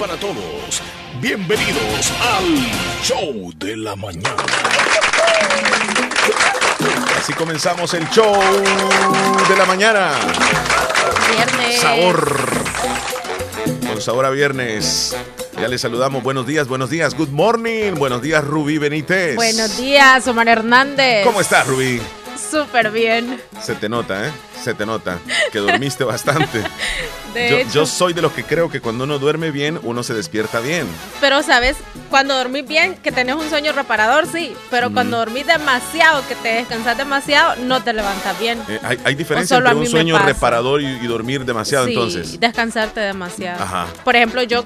para todos. Bienvenidos al Show de la Mañana. Así comenzamos el show de la mañana. Viernes. Sabor. Con sabor a viernes. Ya les saludamos. Buenos días, buenos días. Good morning. Buenos días, Rubí Benítez. Buenos días, Omar Hernández. ¿Cómo estás, Rubí? Súper bien. Se te nota, ¿eh? Se te nota que dormiste bastante. De yo, hecho, yo soy de los que creo que cuando uno duerme bien, uno se despierta bien. pero sabes, cuando dormís bien, que tenés un sueño reparador, sí. Pero cuando dormís demasiado, que te descansas demasiado, no te levantas bien. Eh, hay, hay diferencia entre un sueño reparador y, y dormir demasiado, sí, entonces. descansarte demasiado. Ajá. Por ejemplo, yo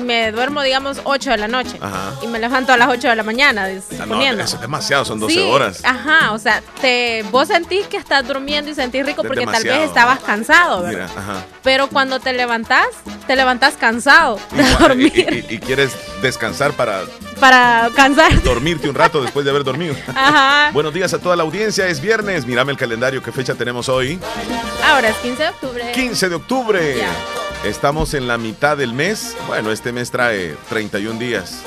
me duermo, digamos, 8 de la noche. Ajá. Y me levanto a las 8 de la mañana, Ah, no, eso es demasiado, son 12 Sí, horas. Ajá, o sea, te, vos sentís que estás durmiendo y sentís rico porque tal vez estabas cansado, Mira, ¿verdad? ajá. Pero cuando te levantás, te levantás cansado Y, de y- dormir y- y quieres descansar para para cansarte. dormirte un rato después de haber dormido. Ajá. Buenos días a toda la audiencia, es viernes, mírame el calendario, ¿qué fecha tenemos hoy? Ahora es 15 de octubre. 15 de octubre. Estamos en la mitad del mes. Bueno, este mes trae 31 días.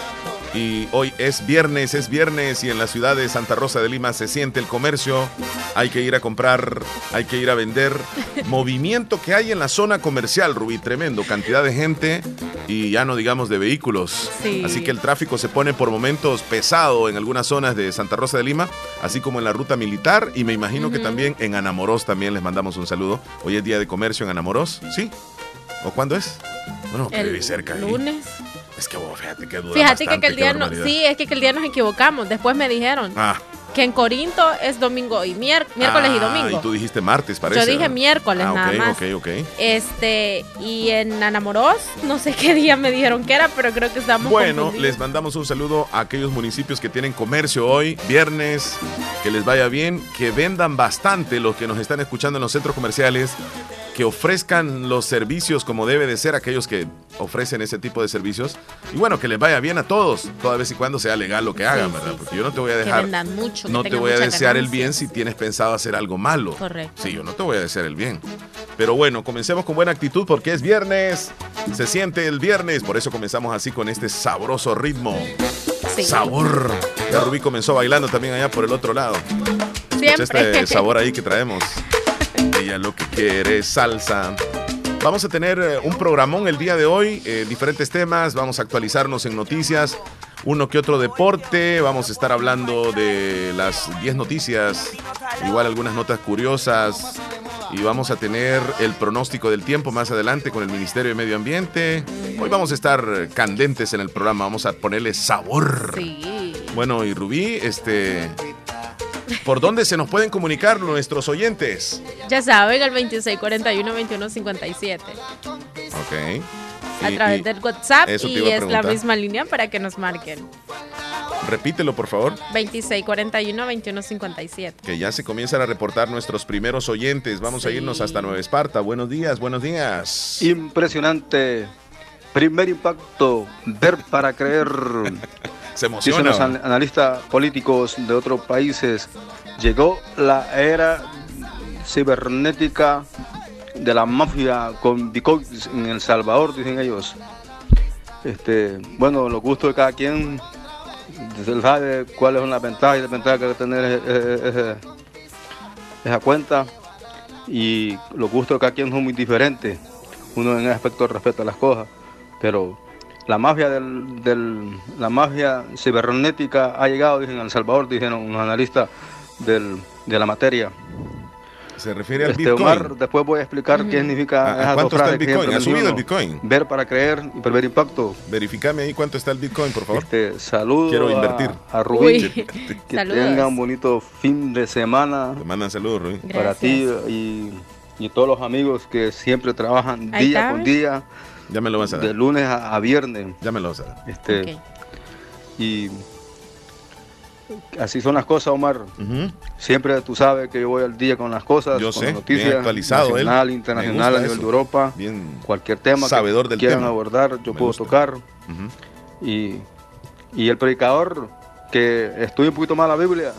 Y hoy es viernes, es viernes y en la ciudad de Santa Rosa de Lima se siente el comercio. Hay que ir a comprar, hay que ir a vender. Movimiento que hay en la zona comercial, Rubí, tremendo. Cantidad de gente y ya no digamos de vehículos. Sí. Así que el tráfico se pone por momentos pesado en algunas zonas de Santa Rosa de Lima, así como en la ruta militar y me imagino que también en Anamorós también les mandamos un saludo. Hoy es día de comercio en Anamorós, ¿sí? ¿O cuándo es? Bueno, que cerca ahí. Es que vos, fíjate que dura Fíjate que aquel día no, sí, es que aquel día nos equivocamos. Después me dijeron Ah, que en Corinto es domingo y mier- miércoles y ah, domingo. Y tú dijiste martes, parece. Yo dije ¿verdad? miércoles ah, nada más. Ok, ok, Este, y en Anamorós, no sé qué día me dijeron que era, pero creo que estamos Bueno, confundidos. les mandamos un saludo a aquellos municipios que tienen comercio hoy, viernes, que les vaya bien, que vendan bastante los que nos están escuchando en los centros comerciales, que ofrezcan los servicios como debe de ser aquellos que ofrecen ese tipo de servicios. Y bueno, que les vaya bien a todos, toda vez y cuando sea legal lo que hagan, Sí, ¿verdad? sí, Porque sí. yo no te voy a Que dejar... vendan mucho, que No te voy a desear el bien si tienes pensado hacer algo malo. Correcto. Sí, yo no te voy a desear el bien. Pero bueno, comencemos con buena actitud porque es viernes. Se siente el viernes, por eso comenzamos así con este sabroso ritmo. Sí. Sabor. Ya Rubí comenzó bailando también allá por el otro lado. Escucha Siempre. este sabor ahí que traemos. Ella lo que quiere es salsa. Vamos a tener eh, un programón el día de hoy, eh, diferentes temas, vamos a actualizarnos en noticias, uno que otro deporte, vamos a estar hablando de las 10 noticias, igual algunas notas curiosas y vamos a tener el pronóstico del tiempo más adelante con el Ministerio de Medio Ambiente. Hoy vamos a estar candentes en el programa, vamos a ponerle sabor. Sí. Bueno, y Rubí, este, ¿por dónde se nos pueden comunicar nuestros oyentes? Ya saben, el 2641-2157. Ok. A Y- través y- del WhatsApp y es la misma línea para que nos marquen. Repítelo, por favor, 2641-2157. que ya se comienzan a reportar nuestros primeros oyentes. Vamos a irnos hasta Nueva Esparta. Buenos días, buenos días. Impresionante. Primer impacto, ver para creer. Se Dicen emociona. los an- analistas políticos de otros países, llegó la era cibernética de la mafia con Bitcoin en El Salvador, dicen ellos. Este, bueno, los gustos de cada quien, se sabe cuáles son las ventajas y desventajas que hay que tener eh, eh, ese- esa cuenta y los gustos de cada quien son muy diferentes. Uno en ese aspecto respeta las cosas, pero la mafia del, del- la mafia cibernética ha llegado, dicen en El Salvador, dijeron los analistas del- de la materia. Se refiere al Este, Bitcoin. Omar, después voy a explicar qué significa ¿A- esas dos cuánto está el Bitcoin? ¿Ha subido el. Bitcoin? Ver para creer y prever impacto. Verifícame ahí cuánto está el Bitcoin, por favor. Este, saludos Quiero a- invertir. a, Que saludos. tengan un bonito fin de semana Te mandan saludos, Rubí. para ti y, y todos los amigos que siempre trabajan Ahí día está, con día, Ya me lo vas a de dar. lunes a, a viernes. Ya me lo vas a dar. Este. Y así son las cosas, Omar. Siempre tú sabes que yo voy al día con las cosas, Yo con sé, las noticias, bien actualizado nacional, internacional, a nivel eso. de Europa. Bien. Cualquier tema Sabedor que del quieran tema. abordar, yo Me puedo gusta. tocar. Y, y el predicador, que estudia un poquito más la Biblia,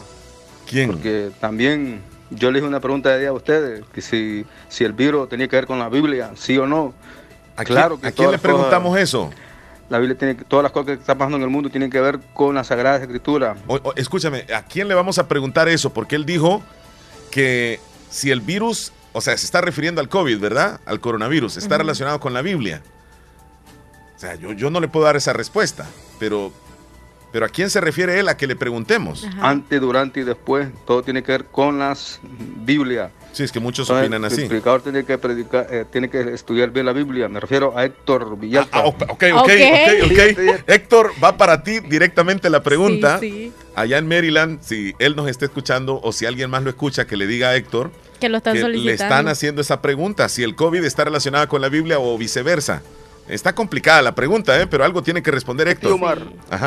¿Quién? porque también yo le hice una pregunta de día a ustedes, que si, si el virus tenía que ver con la Biblia, sí o no. ¿A claro quién, que ¿a quién le cosas- preguntamos eso? La Biblia tiene todas las cosas que están pasando en el mundo tienen que ver con la Sagrada Escritura. escúchame, ¿a quién le vamos a preguntar eso? Porque él dijo que si el virus, o sea, se está refiriendo al COVID, ¿verdad? Al coronavirus, está relacionado con la Biblia. O sea, yo, yo no le puedo dar esa respuesta, pero pero ¿a quién se refiere él a que le preguntemos? Antes, durante y después, todo tiene que ver con las Biblia. Sí, es que muchos opinan así. El predicador tiene que, predicar, eh, tiene que estudiar bien la Biblia. Me refiero a Héctor Villalta. Ah, ok, ok, ok, okay. Héctor, va para ti directamente la pregunta. Allá en Maryland, si él nos está escuchando o si alguien más lo escucha, que le diga a Héctor que, lo están que le están haciendo esa pregunta, si el COVID está relacionado con la Biblia o viceversa. Está complicada la pregunta, ¿eh? pero algo tiene que responder Héctor. Omar,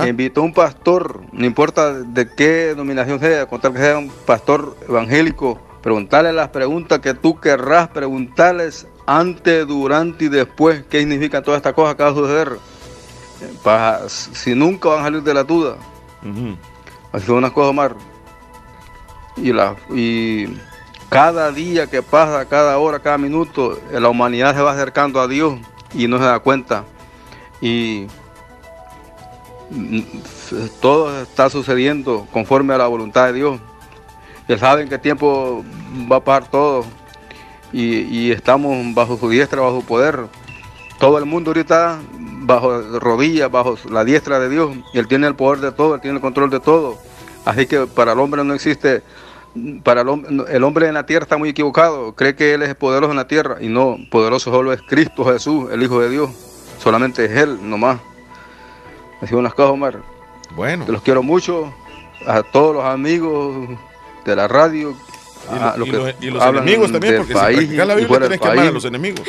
invitó a un pastor, no importa de qué denominación sea, contar que sea un pastor evangélico, preguntarle las preguntas que tú querrás preguntarles antes, durante y después. ¿Qué significa toda esta cosa que va a suceder? Para, si nunca van a salir de la duda. Así son unas cosas, Omar. Y, la, y cada día que pasa, cada hora, cada minuto, la humanidad se va acercando a Dios y no se da cuenta. Y todo está sucediendo conforme a la voluntad de Dios. Él sabe en qué tiempo va a pasar todo. Y, estamos bajo su diestra, bajo su poder. Todo el mundo ahorita bajo rodillas, bajo la diestra de Dios. Él tiene el poder de todo, Él tiene el control de todo. Así que para el hombre no existe para el hombre, el hombre en la tierra está muy equivocado, cree que Él es poderoso en la tierra y no, poderoso solo es Cristo Jesús, el Hijo de Dios, solamente es Él nomás. Así son las cosas, Omar. Bueno. Te los quiero mucho, a todos los amigos de la radio, y, los, y los enemigos también, porque país, si la Biblia tienes que amar a los enemigos.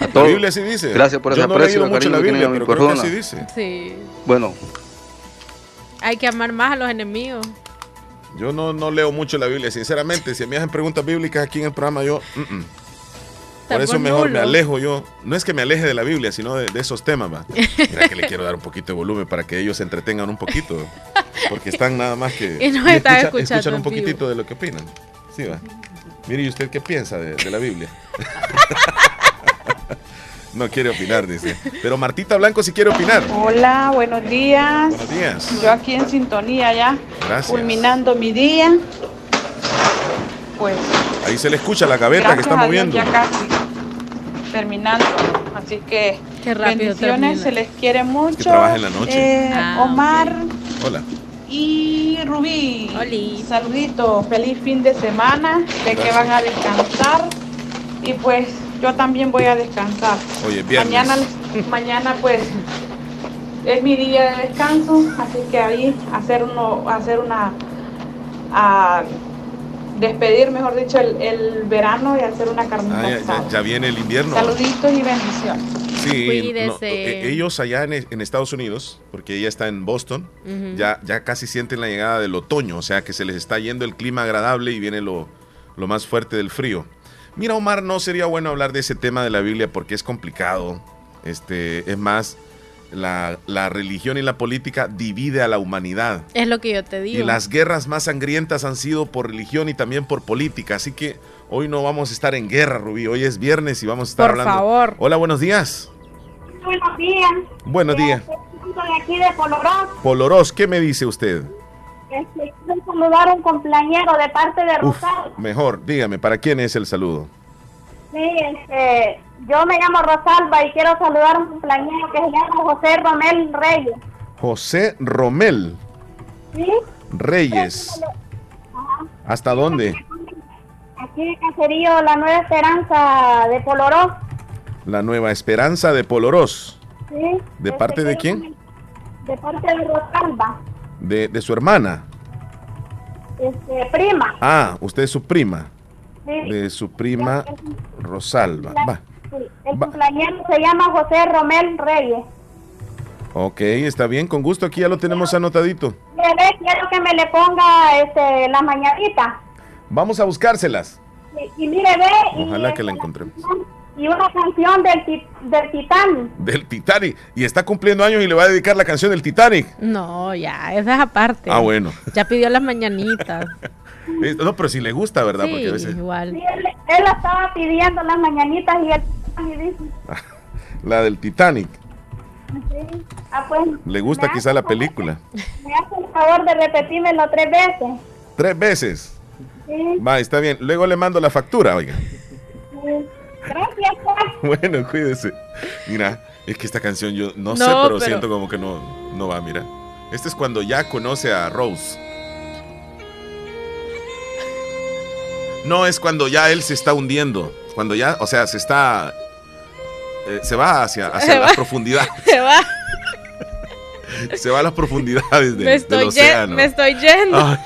A la Biblia sí dice. Gracias por ese Yo no aprecio, he mucho la Biblia, pero creo que así dice. Sí. Bueno. Hay que amar más a los enemigos. Yo no, no leo mucho la Biblia, sinceramente. Si me hacen preguntas bíblicas aquí en el programa, yo. Por eso mejor me alejo yo. No es que me aleje de la Biblia, sino de, esos temas, va. Mira que le quiero dar un poquito de volumen para que ellos se entretengan un poquito. Porque están nada más que. Y nos están escuchando. Escuchan un poquitito de lo que opinan. Sí, va. Mire, ¿y usted qué piensa de, de la Biblia? No quiere opinar, dice. Pero Martita Blanco sí quiere opinar. Hola, buenos días. Buenos días. Yo aquí en sintonía ya. Gracias. Culminando mi día. Pues. Ahí se le escucha la gaveta que está moviendo. ya casi terminando. Así que Qué bendiciones, se les quiere mucho. Que en la noche. Eh, ah, Omar. Hola. Y Rubí. Hola. Saludito. Feliz fin de semana. De que van a descansar. Y pues yo también voy a descansar. Oye, Mañana, mañana pues es mi día de descanso, así que ahí hacer uno, hacer una, a despedir, mejor dicho, el, verano y hacer una carne ah, ya, viene el invierno. Saluditos y bendiciones. Sí, eh, ellos allá en, Estados Unidos, porque ella está en Boston, ya, ya casi sienten la llegada del otoño, o sea que se les está yendo el clima agradable y viene lo, lo más fuerte del frío. Mira, Omar, no sería bueno hablar de ese tema de la Biblia porque es complicado. Este, es más, la, religión y la política divide a la humanidad. Es lo que yo te digo. Y las guerras más sangrientas han sido por religión y también por política. Así que hoy no vamos a estar en guerra, Rubí. Hoy es viernes y vamos a estar por hablando. Por favor. Hola, buenos días. Buenos días. Buenos días. De aquí de Polorós. Polorós, ¿qué me dice usted? Este, quiero saludar a un compañero de parte de Rosalba. Mejor, dígame, ¿para quién es el saludo? Sí, este, yo me llamo Rosalba y quiero saludar a un compañero que se llama José Romel Reyes. José Romel. ¿Sí? Reyes. ¿Hasta dónde? Aquí en Caserío La Nueva Esperanza de Polorós. La Nueva Esperanza de Polorós. Sí. ¿De parte de quién? De parte de Rosalba. De, su hermana. Este, prima. Ah, usted es su prima. Sí. De su prima Rosalba. Va. El cumpleaños se llama José Romel Reyes. Ok, está bien, con gusto, aquí ya lo tenemos anotadito. quiero que me le ponga este, la mañanita. Vamos a buscárselas. Y, mire, ve. Ojalá que la encontremos y una canción del, del Titanic. Del Titanic. Y está cumpliendo años y le va a dedicar la canción del Titanic. No, ya, esa es aparte. Ah, bueno. Ya pidió las mañanitas. no, pero si le gusta, ¿verdad? Sí, Porque a veces... igual. él, él, estaba pidiendo las mañanitas y él dice. la del Titanic. Sí. Ah, pues, Le gusta quizá hace- la película. Me hace el favor de repetírmelo tres veces. Tres veces. Sí, Va, está bien. Luego le mando la factura, oiga. sí. Gracias, pues. Bueno, cuídese. Mira, es que esta canción yo no, sé, pero, pero- siento como que no, no va, mira. Este es cuando ya conoce a Rose. No, es cuando ya él se está hundiendo. Cuando ya, o sea, se está... eh, se va hacia, hacia Se las va. profundidades. Se va. Se va a las profundidades de- me, del estoy ye- océano. me estoy yendo. Ay.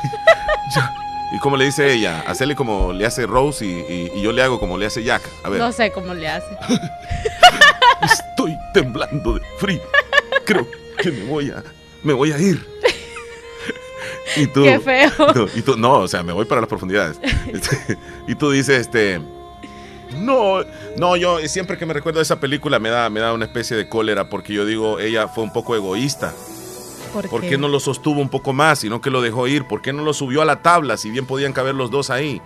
Y como le dice ella, hacerle como le hace Rose y, y- y yo le hago como le hace Jack. A ver. no sé cómo le hace. Estoy temblando de frío. Creo que me voy a, me voy a ir. Y tú, Qué feo. No, y tú, no, o sea, me voy para las profundidades. Este, y tú dices, este, no, no, yo siempre que me recuerdo de esa película me da, me da una especie de cólera porque yo digo, ella fue un poco egoísta. ¿Por, ¿Por qué no lo sostuvo un poco más, sino que lo dejó ir? ¿Por qué no lo subió a la tabla, si bien podían caber los dos ahí?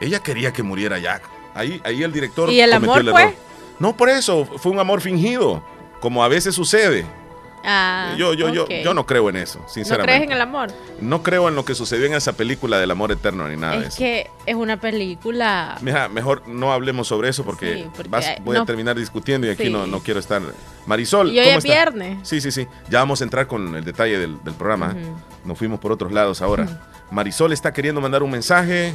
Ella quería que muriera Jack. Ahí, ahí el director ¿Y el amor fue? error. No, por eso, fue un amor fingido, como a veces sucede. Ah, yo, yo, yo, yo no creo en eso, ¿No sinceramente. crees en el amor? No creo en lo que sucedió en esa película del amor eterno ni nada de es eso. que es una película. Mija, mejor no hablemos sobre eso porque, Sí, porque vas- hay- voy a no. terminar discutiendo y aquí Sí. no, no quiero estar. Marisol, Y hoy ¿cómo es está? viernes. Sí, sí, sí. Ya vamos a entrar con el detalle del, del programa. Nos fuimos por otros lados ahora. Marisol está queriendo mandar un mensaje.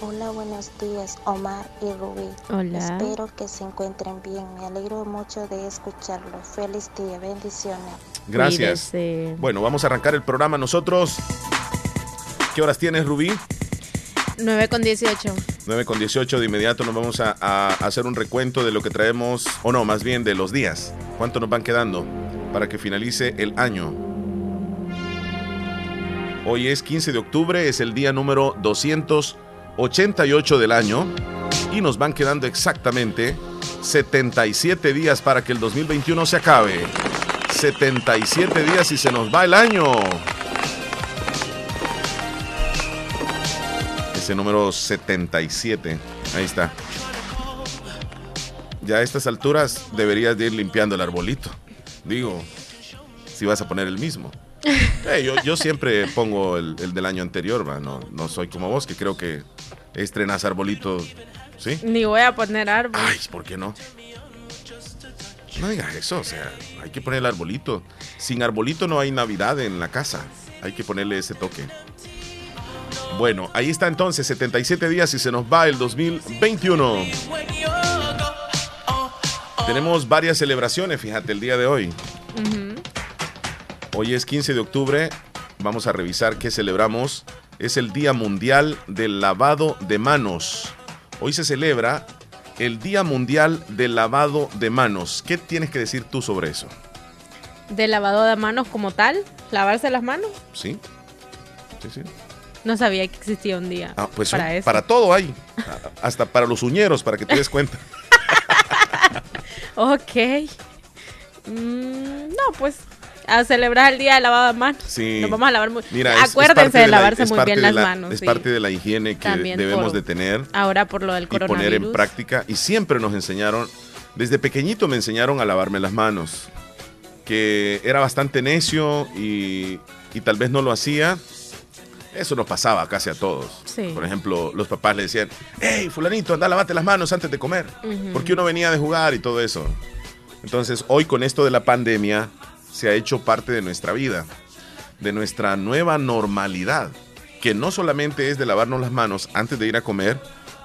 Hola, buenos días, Omar y Rubí. Hola. Espero que se encuentren bien. Me alegro mucho de escucharlo. Feliz día, bendiciones. Gracias. Cuídese. Bueno, vamos a arrancar el programa nosotros. ¿Qué horas tienes, Rubí? 9 con 18. 9 con 18. De inmediato nos vamos a, a hacer un recuento de lo que traemos, o no, más bien de los días. ¿Cuánto nos van quedando para que finalice el año? Hoy es 15 de octubre, es el día número 288 del año y nos van quedando exactamente 77 días para que el 2021 se acabe. 77 días y se nos va el año. Ese número 77. Ahí está. Ya a estas alturas deberías de ir limpiando el arbolito. Digo, si vas a poner el mismo. Eh, yo, yo siempre pongo el, el del año anterior, No, no soy como vos, que creo que estrenas arbolito. ¿Sí? Ni voy a poner árbol. Ay, ¿por qué no? No digas eso, o sea, hay que poner el arbolito. Sin arbolito no hay Navidad en la casa. Hay que ponerle ese toque. Bueno, ahí está entonces, 77 días y se nos va el 2021. Tenemos varias celebraciones, fíjate, el día de hoy. Hoy es 15 de octubre. Vamos a revisar qué celebramos. Es el Día Mundial del Lavado de Manos. Hoy se celebra el Día Mundial del Lavado de Manos. ¿Qué tienes que decir tú sobre eso? De lavado de manos como tal, lavarse las manos. ¿Sí? Sí, sí. No sabía que existía un día Ah, pues para eso. para todo hay. Hasta para los uñeros, para que te des cuenta. Ok. Mm, no, pues a celebrar el día de lavado de manos. Sí. Nos vamos a lavar muy. Mira, es- es Acuérdense de, la- lavarse es muy bien de las la- manos. Es sí. parte de la higiene que También debemos por- de tener. Ahora por lo del y poner en práctica. Y siempre nos enseñaron, desde pequeñito me enseñaron a lavarme las manos, que era bastante necio y, y tal vez no lo hacía. Eso nos pasaba casi a todos. Sí. Por ejemplo, los papás le decían, hey, fulanito, anda, lavate las manos antes de comer. Ujú. Porque uno venía de jugar y todo eso. Entonces, hoy con esto de la pandemia, se ha hecho parte de nuestra vida, de nuestra nueva normalidad, que no solamente es de lavarnos las manos antes de ir a comer,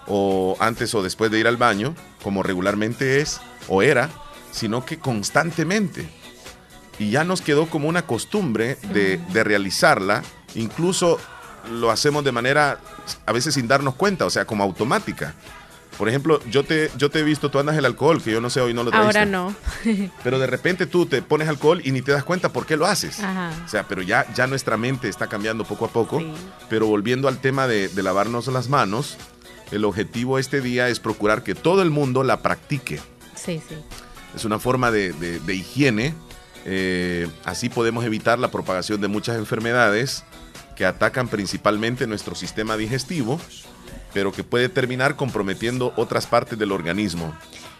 o antes o después de ir al baño, como regularmente es o era, sino que constantemente. Y ya nos quedó como una costumbre de, realizarla, incluso lo hacemos de manera, a veces sin darnos cuenta, o sea, como automática. Por ejemplo, yo te, yo te he visto, tú andas el alcohol, que yo no sé, hoy no lo trajiste. Ahora no. Pero de repente tú te pones alcohol y ni te das cuenta por qué lo haces. Ajá. O sea, pero ya, ya nuestra mente está cambiando poco a poco. Sí. Pero volviendo al tema de, de lavarnos las manos, el objetivo este día es procurar que todo el mundo la practique. Sí, sí. Es una forma de, de- de higiene. eh, así podemos evitar la propagación de muchas enfermedades que atacan principalmente nuestro sistema digestivo, pero que puede terminar comprometiendo otras partes del organismo.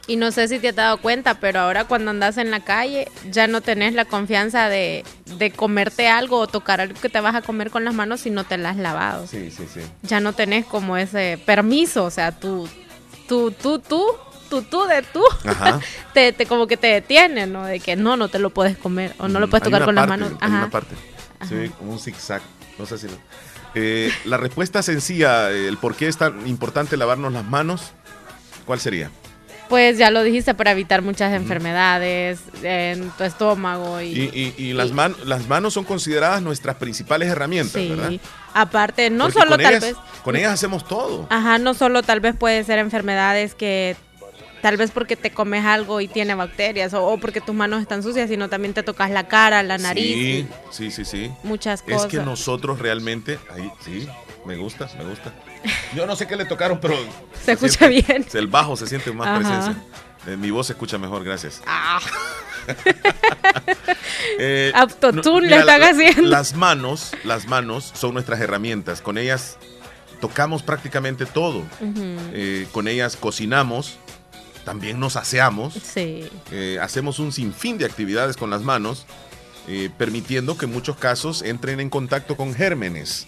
Y no sé si te has dado cuenta, pero ahora cuando andas en la calle ya no tenés la confianza de, de comerte algo o tocar algo que te vas a comer con las manos si no te las has lavado. Sí, sí, sí. Ya no tenés como ese permiso, o sea, tú, tú, tú, tú, tú, tú de tú, Ajá. te, te como que te detiene, ¿no? De que no, no te lo puedes comer o no lo puedes hay tocar con las manos. hay Ajá. una parte. Ve como un zigzag. No sé si lo- Eh, la respuesta sencilla, el por qué es tan importante lavarnos las manos, ¿cuál sería? Pues ya lo dijiste, para evitar muchas enfermedades en tu estómago y... Y, y- y las, man- las manos son consideradas nuestras principales herramientas, sí. ¿verdad? Aparte, no Porque solo con tal ellas, vez... Con ellas hacemos todo. Ajá, no solo tal vez puede ser enfermedades que tal vez porque te comes algo y tiene bacterias o, o porque tus manos están sucias, sino también te tocas la cara, la nariz, Sí, sí, sí, sí. muchas Es cosas. que nosotros realmente, ahí, sí, me gusta, me gusta. Yo no sé qué le tocaron, pero... Se escucha bien. El bajo se siente más Ajá. presencia. Eh, mi voz se escucha mejor, gracias. Ah, Eh, Autotune le están haciendo. Las manos, las manos son nuestras herramientas. Con ellas tocamos prácticamente todo. Eh, con ellas cocinamos, también nos aseamos, sí. eh, hacemos un sinfín de actividades con las manos, eh, permitiendo que en muchos casos entren en contacto con gérmenes,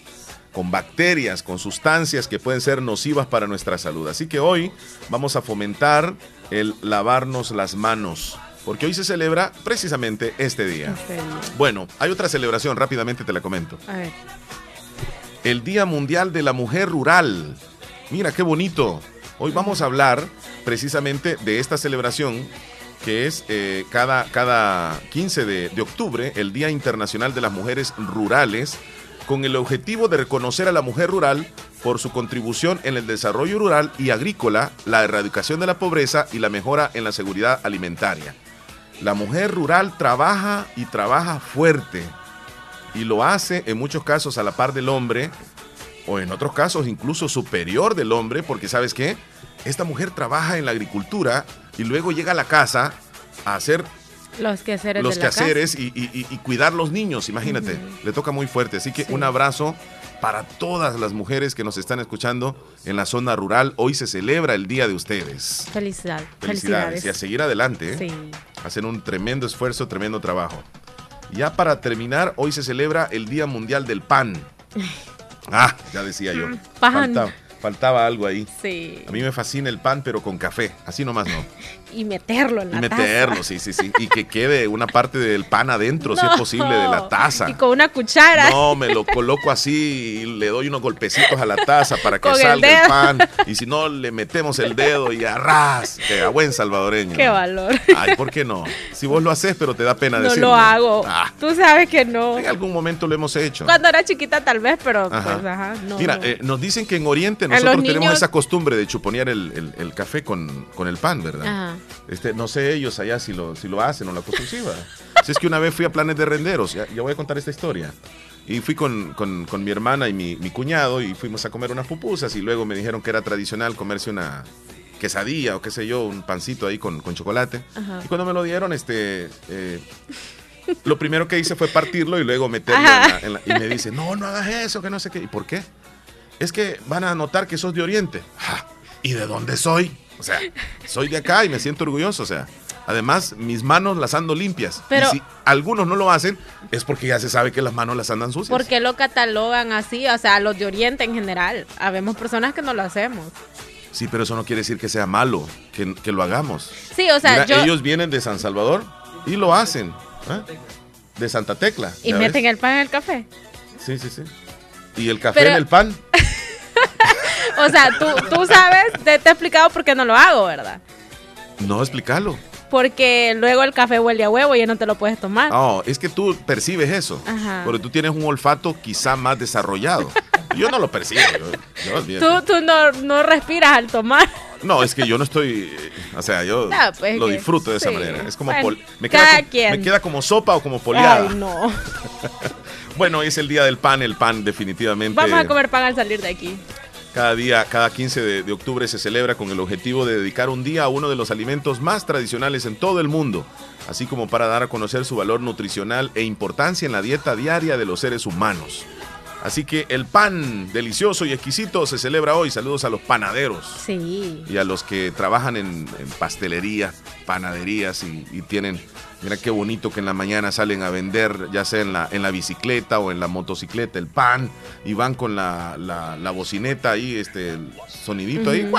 con bacterias, con sustancias que pueden ser nocivas para nuestra salud. Así que hoy vamos a fomentar el lavarnos las manos, porque hoy se celebra precisamente este día. Este día. Bueno, hay otra celebración, rápidamente te la comento. A ver. El Día Mundial de la Mujer Rural. Mira, qué bonito. Hoy vamos a hablar precisamente de esta celebración que es eh, cada, cada 15 de, de octubre, el Día Internacional de las Mujeres Rurales, con el objetivo de reconocer a la mujer rural por su contribución en el desarrollo rural y agrícola, la erradicación de la pobreza y la mejora en la seguridad alimentaria. La mujer rural trabaja y trabaja fuerte y lo hace en muchos casos a la par del hombre o en otros casos incluso superior del hombre porque sabes qué, esta mujer trabaja en la agricultura y luego llega a la casa a hacer Los quehaceres los de la quehaceres y, y- y- y cuidar los niños, imagínate, le toca muy fuerte. Así que Sí. un abrazo para todas las mujeres que nos están escuchando en la zona rural. Hoy se celebra el Día de ustedes. Felicidad. Felicidades. Y a seguir adelante. ¿eh? Sí. Hacen un tremendo esfuerzo, tremendo trabajo. Ya para terminar, hoy se celebra el Día Mundial del Pan. Ah, ya decía yo. Pan. Faltaba, faltaba algo ahí. Sí. A mí me fascina el pan, pero con café. Así nomás no. Y meterlo en Y la meterlo, taza. sí, sí, sí. Y que quede una parte del pan adentro, si es posible, de la taza. Y con una cuchara. No, me lo coloco así y le doy unos golpecitos a la taza para que el salga el, pan. Y si no, le metemos el dedo y arras. Que a buen salvadoreño. Qué valor. Ay, ¿por qué no? Si vos lo haces, pero te da pena No decirlo. lo hago. Ah, Tú sabes que no. en algún momento lo hemos hecho. Cuando era chiquita tal vez, pero Ajá. pues ajá, no. Mira, no. eh, nos dicen que en Oriente nosotros tenemos niños- esa costumbre de chuponear el, el- el café con, con el pan, ¿verdad? Ajá. Este, no sé ellos allá si lo, si lo hacen o la ¿verdad? Si es que una vez fui a planes de renderos, ya, ya voy a contar esta historia. Y fui con, con- con mi hermana y mi, mi cuñado y fuimos a comer unas pupusas y luego me dijeron que era tradicional comerse una quesadilla o qué sé yo, un pancito ahí con, con chocolate. Ajá. Y cuando me lo dieron, este, eh, lo primero que hice fue partirlo y luego meterlo en la, en la- y me dice, no, no hagas eso, que no sé qué. ¿Y por qué? Es que van a notar que sos de Oriente. ¿Y de dónde soy? O sea, soy de acá y me siento orgulloso. O sea, además, mis manos las ando limpias. Pero- y si algunos no lo hacen, es porque ya se sabe que las manos las andan sucias. ¿Por qué lo catalogan así? O sea, los de Oriente en general. Habemos personas que no lo hacemos. Sí, pero eso no quiere decir que sea malo, que, que lo hagamos. Sí, o sea, Mira, yo. ellos vienen de San Salvador y lo hacen. ¿eh? De Santa Tecla. y ¿ya meten ves? el pan en el café. Sí, sí, sí. Y el café Pero- en el pan. O sea, tú, tú sabes, te, te he explicado por qué no lo hago, ¿verdad? No, explícalo. Porque luego el café huele a huevo y ya no te lo puedes tomar. No, es que tú percibes eso. Ajá. Porque tú tienes un olfato quizá más desarrollado. Yo no lo percibo. yo-. Tú, tú no, no respiras al tomar. No, es que yo no estoy. O sea, yo No, pues, lo disfruto de esa sí. manera. Es como. Bueno, pol- me, cada queda como, quien. me queda como sopa o como poleada. Ay, no. Bueno, hoy es el día del pan. El pan, definitivamente. Vamos a comer pan al salir de aquí. Cada día, cada 15 de, de octubre se celebra con el objetivo de dedicar un día a uno de los alimentos más tradicionales en todo el mundo, así como para dar a conocer su valor nutricional e importancia en la dieta diaria de los seres humanos. Así que el pan delicioso y exquisito se celebra hoy. Saludos a los panaderos. Sí. Y a los que trabajan en, en pastelería, panaderías y, y, tienen, mira qué bonito que en la mañana salen a vender, ya sea en la, en la bicicleta o en la motocicleta, el pan y van con la, la, la bocineta ahí, este el sonidito ahí,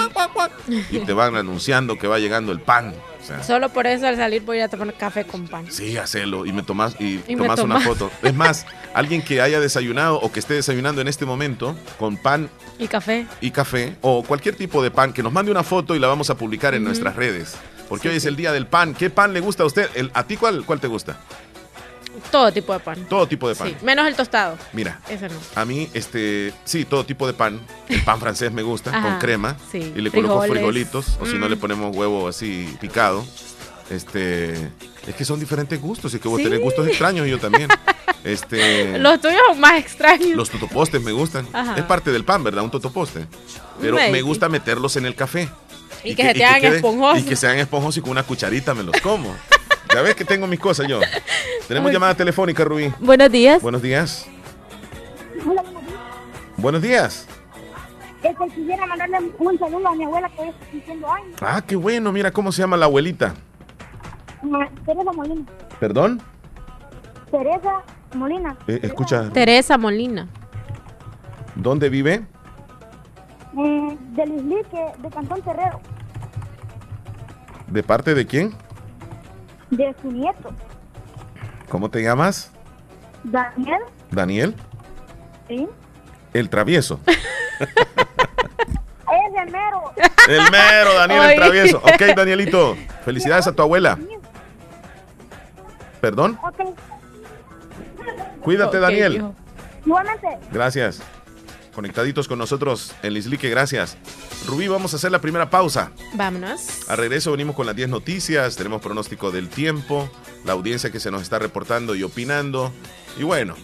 y te van anunciando que va llegando el pan. O sea, Solo por eso al salir voy a tomar café con pan. Sí, hacelo y me tomas y, tomas una foto. Es más, alguien que haya desayunado o que esté desayunando en este momento con pan Y café. y café o cualquier tipo de pan, que nos mande una foto y la vamos a publicar en nuestras redes. Porque Sí, hoy es el día del pan. ¿Qué pan le gusta a usted? El- ¿A ti cuál, cuál te gusta? Todo tipo de pan. Todo tipo de pan. Sí, menos el tostado. Mira, Ese no. a mí, este, sí, todo tipo de pan. El pan francés me gusta, con crema. sí. Y le coloco Frijoles. frijolitos, o si no Mm. le ponemos huevo así picado. Este, es que son diferentes gustos, y que vos Sí. tenés gustos extraños y yo también. Este, Los tuyos son más extraños. los totopostes me gustan. Ajá. Es parte del pan, ¿verdad? Un totoposte. Pero Maybe. me gusta meterlos en el café. Y que se te hagan quede- esponjosos. Y que sean esponjosos y con una cucharita me los como. ya ves que tengo mis cosas yo. Tenemos Ay. llamada telefónica, Rubí. Buenos días. Buenos días. Hola, buenos días. Buenos días. Este, quisiera mandarle un saludo a mi abuela que es cumpliendo años, Ah, qué bueno. Mira cómo se llama la abuelita. Teresa Molina. ¿Perdón? Teresa Molina. Eh, escucha, Teresa Molina. ¿dónde vive? Eh, del Islique, de Cantón Terrero, ¿De parte de quién? de su nieto, ¿Cómo te llamas? Daniel. Daniel. ¿Sí? El travieso. Ese mero. El mero, Daniel el travieso. Ok, Danielito. Felicidades a tu abuela. ¿Perdón? Ok. Cuídate, Daniel. hijo. Igualmente. Gracias. Conectaditos con nosotros en Lislique, gracias. Rubí, vamos a hacer la primera pausa. Vámonos. A regreso venimos con las 10 noticias, tenemos pronóstico del tiempo, la audiencia que se nos está reportando y opinando. Y bueno,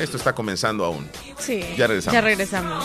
esto está comenzando aún. Sí. Ya regresamos. Ya regresamos.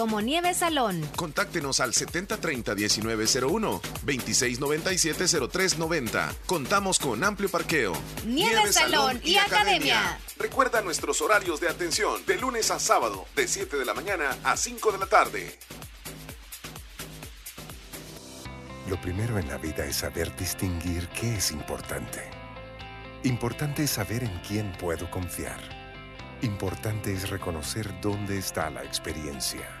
como Nieve Salón. Contáctenos al 7030-1901, 2697-0390. Contamos con amplio parqueo. Nieve, Salón y Academia. Recuerda nuestros horarios de atención de lunes a sábado, de 7 de la mañana a 5 de la tarde. Lo primero en la vida es saber distinguir qué es importante. Importante es saber en quién puedo confiar. Importante es reconocer dónde está la experiencia.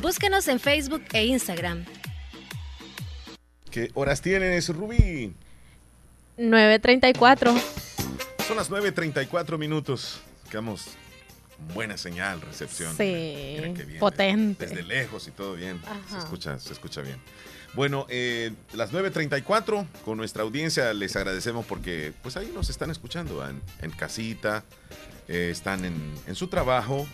Búsquenos en Facebook e Instagram. ¿Qué horas tienes, Rubí? 9.34. Son las 9.34 minutos. Quedamos buena señal, recepción. Sí, potente. Desde, lejos y todo bien. Se escucha, se escucha bien. Bueno, eh, las 9.34 con nuestra audiencia les agradecemos porque pues ahí nos están escuchando en, casita, eh, están en, en, su trabajo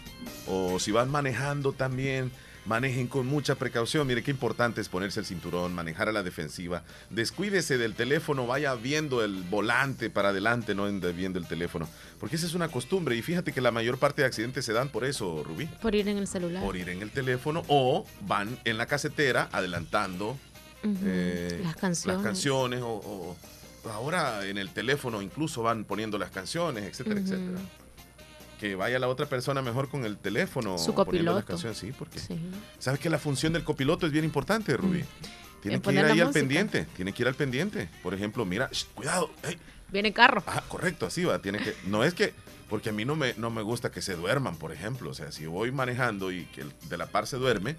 o si van manejando también manejen con mucha precaución. Mire qué importante es ponerse el cinturón, manejar a la defensiva. Descuídese del teléfono, vaya viendo el volante para adelante, no viendo el teléfono. Porque esa es una costumbre. Y fíjate que la mayor parte de accidentes se dan por eso, Rubí. Por ir en el celular. Por ir en el teléfono o van en la casetera adelantando eh, las canciones. Las canciones o, ahora en el teléfono incluso van poniendo las canciones, etcétera, etcétera que vaya la otra persona mejor con el teléfono Su copiloto. las canciones, sí, porque sabes que la función del copiloto es bien importante, Rubí. Mm. Tiene que ir ahí al pendiente, tiene que ir al pendiente. Por ejemplo, mira, cuidado, viene carro. Ah, correcto, así va, tiene que no es que porque a mí no me no me gusta que se duerman, por ejemplo, o sea, si voy manejando y que el de la par se duerme,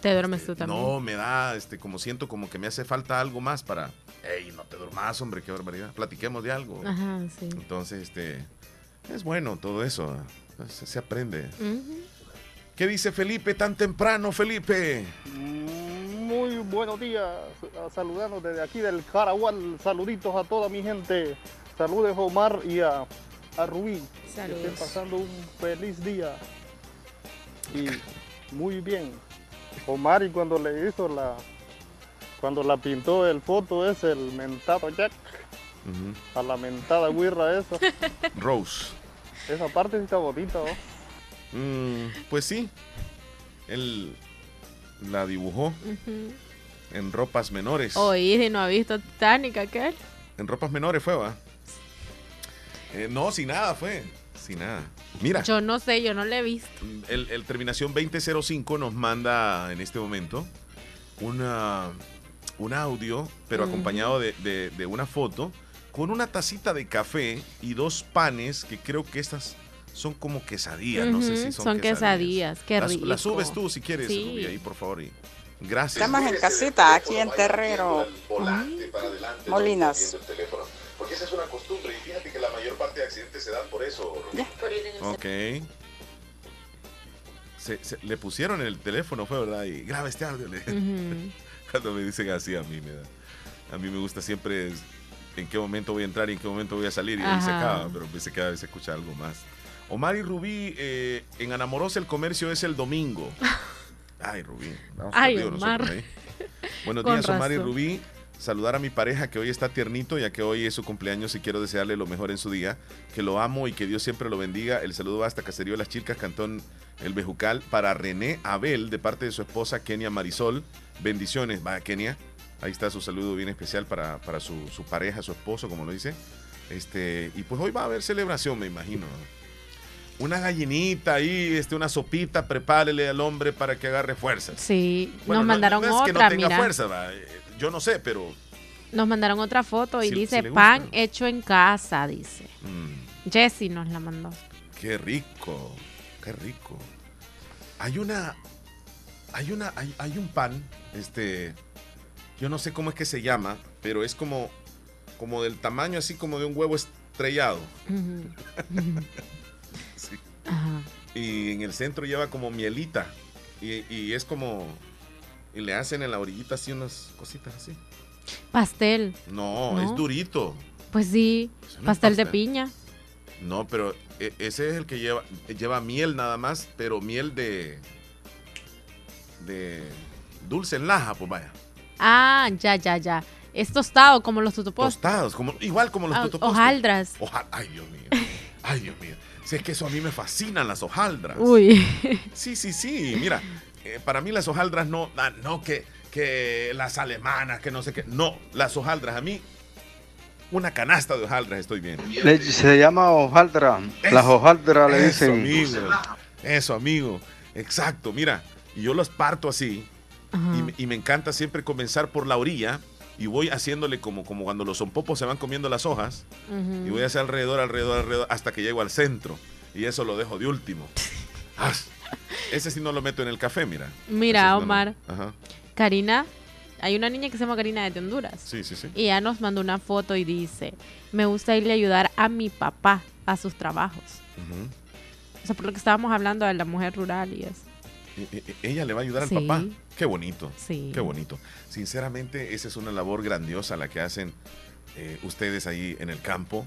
te duermes tú también. No, me da, este, como siento como que me hace falta algo más para, hey, no te duermas, hombre, qué barbaridad, platiquemos de algo. Ajá, sí. Entonces, este, es bueno todo eso, se, aprende. ¿Qué dice Felipe tan temprano, Felipe? Muy buenos días, saludando desde aquí del Caragual, saluditos a toda mi gente, saludos a Omar y a, a Rubí, Saludos. que estén pasando un feliz día y muy bien. Omar y cuando le hizo la, cuando la pintó el foto es el mentado Jack. A la mentada guirra esa. Rose. Esa parte sí está bonita, mm, pues sí. Él la dibujó en ropas menores. Oye, no ha visto Titanic aquel. En ropas menores fue, va. Eh, no, sin nada fue. Sin nada. Mira. Yo no sé, yo no le he visto. El, el terminación 2005 nos manda en este momento una un audio, pero acompañado de, de- de una foto, con una tacita de café y dos panes que creo que estas son como quesadillas. No sé si son, son quesadillas, qué Las- rico. Las subes tú si quieres, Sí. Rubí, ahí, por favor. y- gracias. Estamos en casita, aquí en Terrero Molinas. Porque esa es una costumbre y fíjate que la mayor parte de accidentes se dan por eso. Ok. Se, se- le pusieron el teléfono, fue verdad, y graba este audio. le- Ujú. Cuando me dicen así, a mí me da. A mí me gusta siempre en qué momento voy a entrar y en qué momento voy a salir y ahí se Ajá. acaba, pero pensé que vez se escucha algo más. Omar y Rubí, eh, en Anamorosa el comercio es el domingo. Ay, Rubí. vamos Ay, Omar. ahí. Buenos días, Omar y. Rubí. Saludar a mi pareja que hoy está tiernito, ya que hoy es su cumpleaños y quiero desearle lo mejor en su día. Que lo amo y que Dios siempre lo bendiga. El saludo va hasta Caserío las Chilcas, Cantón El Bejucal, para René Abel, de parte de su esposa Kenia Marisol. Bendiciones, va Kenia. Ahí está su saludo bien especial para, para su, su pareja, su esposo, como lo dice. Este, y pues hoy va a haber celebración, me imagino. Una gallinita ahí, este, una sopita, prepárele al hombre para que agarre fuerzas. Sí, Bueno, nos no- mandaron no es que otra, no tenga mira. fuerza, va, eh, yo no sé, pero Nos mandaron otra foto y Si- dice si pan hecho en casa, dice. mm, Jessy nos la mandó. qué rico, qué rico. Hay una, hay una, hay, hay un pan, este, yo no sé cómo es que se llama, pero es como, como del tamaño así como de un huevo estrellado. Sí. Ajá. Y en el centro lleva como mielita y, y es como, y le hacen en la orillita así unas cositas así. Pastel. No, No. es durito. Pues sí, es pastel de pastel. piña. No, pero e- ese es el que lleva, lleva miel nada más, pero miel de. de dulce en laja, pues vaya. Ah, ya, ya, ya. Es tostado como los tutupos. Tostados, como, igual como los Ah, totopostes. hojaldras. Oja- ay, Dios mío. Ay, Dios mío. Si es que eso a mí me fascinan las hojaldras. Uy. Sí, sí, sí. Mira, eh, para mí las hojaldras no, ah, no que, que las alemanas, que no sé qué. No, las hojaldras. A mí, una canasta de hojaldras estoy bien. Se llama hojaldra. Las hojaldras le Eso, dicen. amigo. Eso, amigo. Exacto. Mira, y yo los parto así. Y, me- y me encanta siempre comenzar por la orilla. Y voy haciéndole como, como cuando los zompopos se van comiendo las hojas. Y voy a hacer alrededor, alrededor, alrededor, hasta que llego al centro. Y eso lo dejo de último. Ah, ese sí no lo meto en el café, mira. Mira, lo- Omar. Ajá. Karina, hay una niña que se llama Karina de Honduras. Sí, sí, sí. Y ella nos mandó una foto y dice, me gusta irle a ayudar a mi papá a sus trabajos. Ujú. O sea, por lo que estábamos hablando de la mujer rural y eso. E- e- Ella le va a ayudar Sí. al papá. Qué bonito. Sí. Qué bonito. Sinceramente, esa es una labor grandiosa la que hacen eh, ustedes ahí en el campo.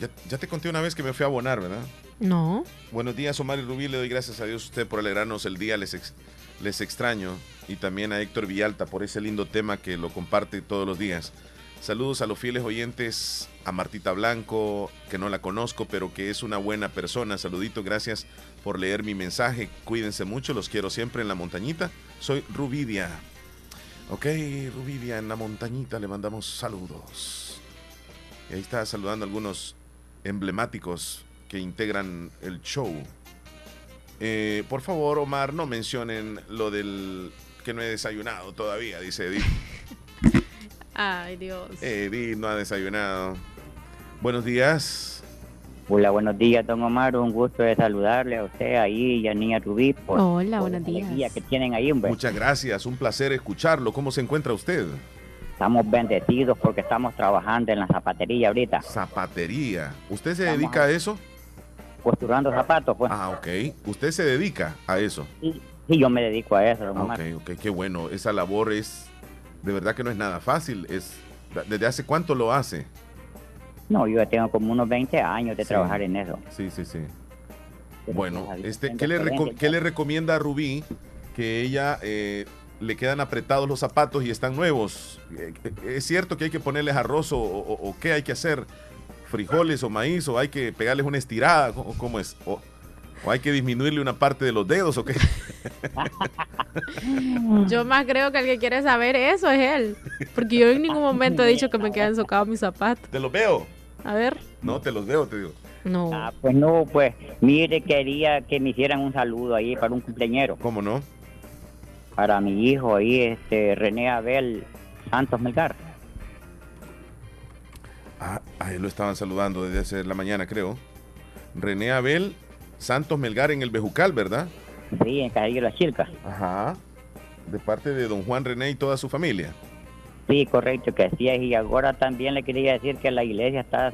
Ya, ya te conté una vez que me fui a abonar, ¿verdad? No. Buenos días, Omar y Rubí. Le doy gracias a Dios a usted por alegrarnos el día. Les, ex- les extraño. Y también a Héctor Villalta por ese lindo tema que lo comparte todos los días. Saludos a los fieles oyentes, a Martita Blanco, que no la conozco, pero que es una buena persona. Saludito, gracias por leer mi mensaje. Cuídense mucho, los quiero siempre en la montañita. Soy Rubidia. Ok, Rubidia, en la montañita le mandamos saludos. Y ahí está saludando a algunos emblemáticos que integran el show. Eh, por favor, Omar, no mencionen lo del que no he desayunado todavía, dice Edith. Ay, Dios. Edith no ha desayunado. Buenos días. Hola, buenos días, don Omar. Un gusto de saludarle a usted ahí y a Niña Rubí. Por, Hola, por buenos días. que tienen ahí, hombre. Muchas gracias, un placer escucharlo. ¿Cómo se encuentra usted? Estamos bendecidos porque estamos trabajando en la zapatería ahorita. Zapatería. ¿Usted se Estamos dedica a eso? Costurando zapatos, pues. Ah, ok. ¿Usted se dedica a eso? Sí, sí, yo me dedico a eso, don Ah, Omar. ok, ok, qué bueno. Esa labor es, de verdad que no es nada fácil. Es, ¿Desde hace cuánto lo hace? No, yo ya tengo como unos 20 años de Sí. trabajar en eso. Sí, sí, sí. Pero Bueno, este, ¿qué, le qué recomienda a Rubí que ella eh, le quedan apretados los zapatos y están nuevos? Eh, ¿Es cierto que hay que ponerles arroz o, o- o qué hay que hacer? ¿Frijoles o maíz o hay que pegarles una estirada? ¿Cómo, cómo es? O, o hay que disminuirle una parte de los dedos o qué? Yo más creo que el que quiere saber eso es él. Porque yo en ningún momento he dicho que me quedan socados mis zapatos. ¿Te los veo? A ver. No, te los veo, te digo. No. Ah, pues no, pues mire, quería que me hicieran un saludo ahí para un cumpleañero. ¿Cómo no? para mi hijo ahí, este, René Abel Santos Melgar. Ah, ahí lo estaban saludando desde hace la mañana, creo. René Abel Santos Melgar en el Bejucal, ¿verdad? Sí, en Cajillo La Chilca. Ajá. De parte de don Juan René y toda su familia. Sí, correcto, que sí es. Y ahora también le quería decir que la iglesia está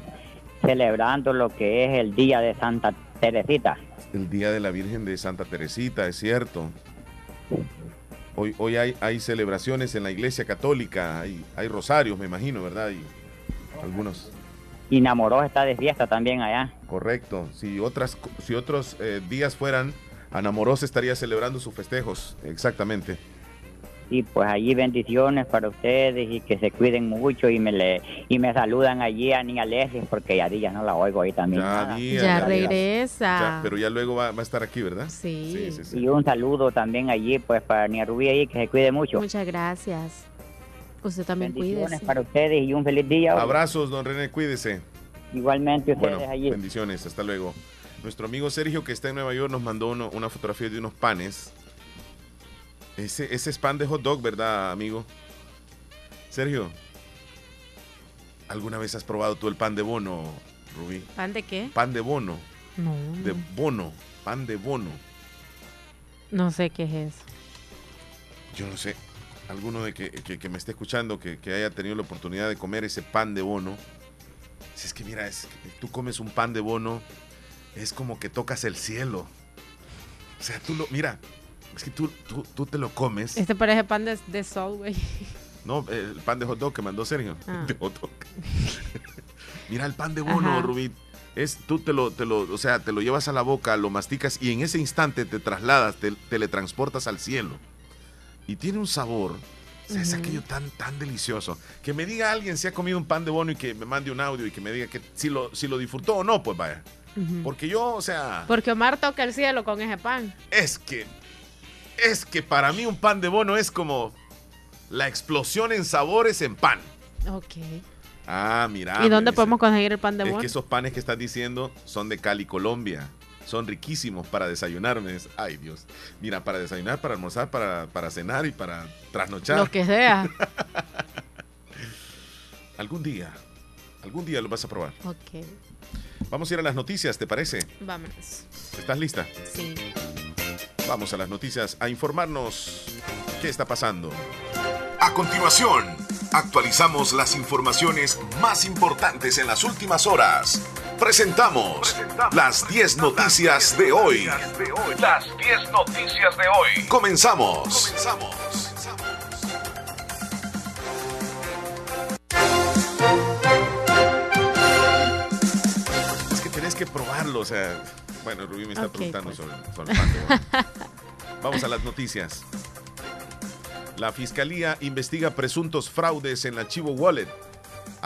celebrando lo que es el Día de Santa Teresita. El Día de la Virgen de Santa Teresita, es cierto. Hoy, hoy hay, hay celebraciones en la iglesia católica, hay, hay rosarios, me imagino, ¿verdad? Y algunos. Y Namoró está de fiesta también allá. Correcto. Si, otras, si otros eh, días fueran, Anamorós estaría celebrando sus festejos, exactamente. Y pues allí bendiciones para ustedes y que se cuiden mucho y me le y me saludan allí a Niña Leslie porque ya días no la oigo ahí también. Ya, día, Ya ya. regresa. Ya, pero ya luego va, va a estar aquí, ¿verdad? Sí. sí, sí. Y un saludo también allí pues para Niña Rubí ahí que se cuide mucho. Muchas gracias. Usted también Bendiciones cuídese. para ustedes y un feliz día. hoy. Abrazos, don René, cuídese. Igualmente ustedes Bueno, allí. bendiciones, hasta luego. Nuestro amigo Sergio, que está en Nueva York, nos mandó uno- una fotografía de unos panes. Ese, ese es pan de hot dog, ¿verdad, amigo? Sergio, ¿alguna vez has probado tú el pan de bono, Rubí? ¿Pan de qué? Pan de bono, No, de no. bono, pan de bono. No sé qué es eso. Yo no sé, alguno de que, que- que me esté escuchando que, que haya tenido la oportunidad de comer ese pan de bono. Si es que mira, es tú comes un pan de bono, es como que tocas el cielo. O sea, tú lo, mira, es que tú, tú, tú te lo comes. Este parece pan de, de sol, güey. No, el pan de hot dog que mandó Sergio. Ah. De hot dog. mira el pan de bono, Ajá. Rubí. Es, tú te lo, te lo, o sea, te lo llevas a la boca, lo masticas y en ese instante te trasladas, te teletransportas al cielo. Y tiene un sabor, o sea, es aquello tan, tan delicioso. Que me diga alguien si ha comido un pan de bono y que me mande un audio y que me diga que si lo, si lo disfrutó o no, pues vaya. Porque yo, o sea, Porque Omar toca el cielo con ese pan. es que, es que para mí un pan de bono es como la explosión en sabores en pan. Ok. Ah, mira. ¿Y dónde podemos conseguir el pan de Es bono? que esos panes que estás diciendo son de Cali, Colombia. Son riquísimos para desayunar. me dice. Ay, Dios. Mira, para desayunar, para almorzar, para, para cenar y para trasnochar. Lo que sea. Algún día, algún día lo vas a probar. ok. Vamos a ir a las noticias, ¿te parece? Vámonos. ¿Estás lista? Sí. Vamos a las noticias a informarnos qué está pasando. A continuación, actualizamos las informaciones más importantes en las últimas horas. Presentamos las 10 noticias de hoy. Las 10 noticias de hoy. Comenzamos. Es que tenés que probarlo, o sea. Bueno, Rubí me está preguntando pues. sobre, sobre el pan de bono. Vamos a las noticias. La fiscalía investiga presuntos fraudes en la Chivo Wallet.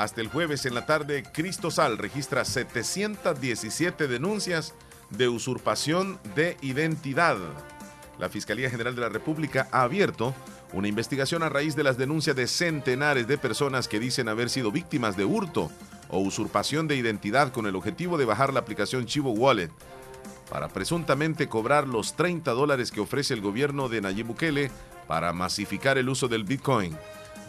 Hasta el jueves en la tarde, Cristo Sal registra 717 denuncias de usurpación de identidad. La Fiscalía General de la República ha abierto una investigación a raíz de las denuncias de centenares de personas que dicen haber sido víctimas de hurto o usurpación de identidad con el objetivo de bajar la aplicación Chivo Wallet para presuntamente cobrar los 30 dólares que ofrece el gobierno de Nayib Bukele para masificar el uso del Bitcoin.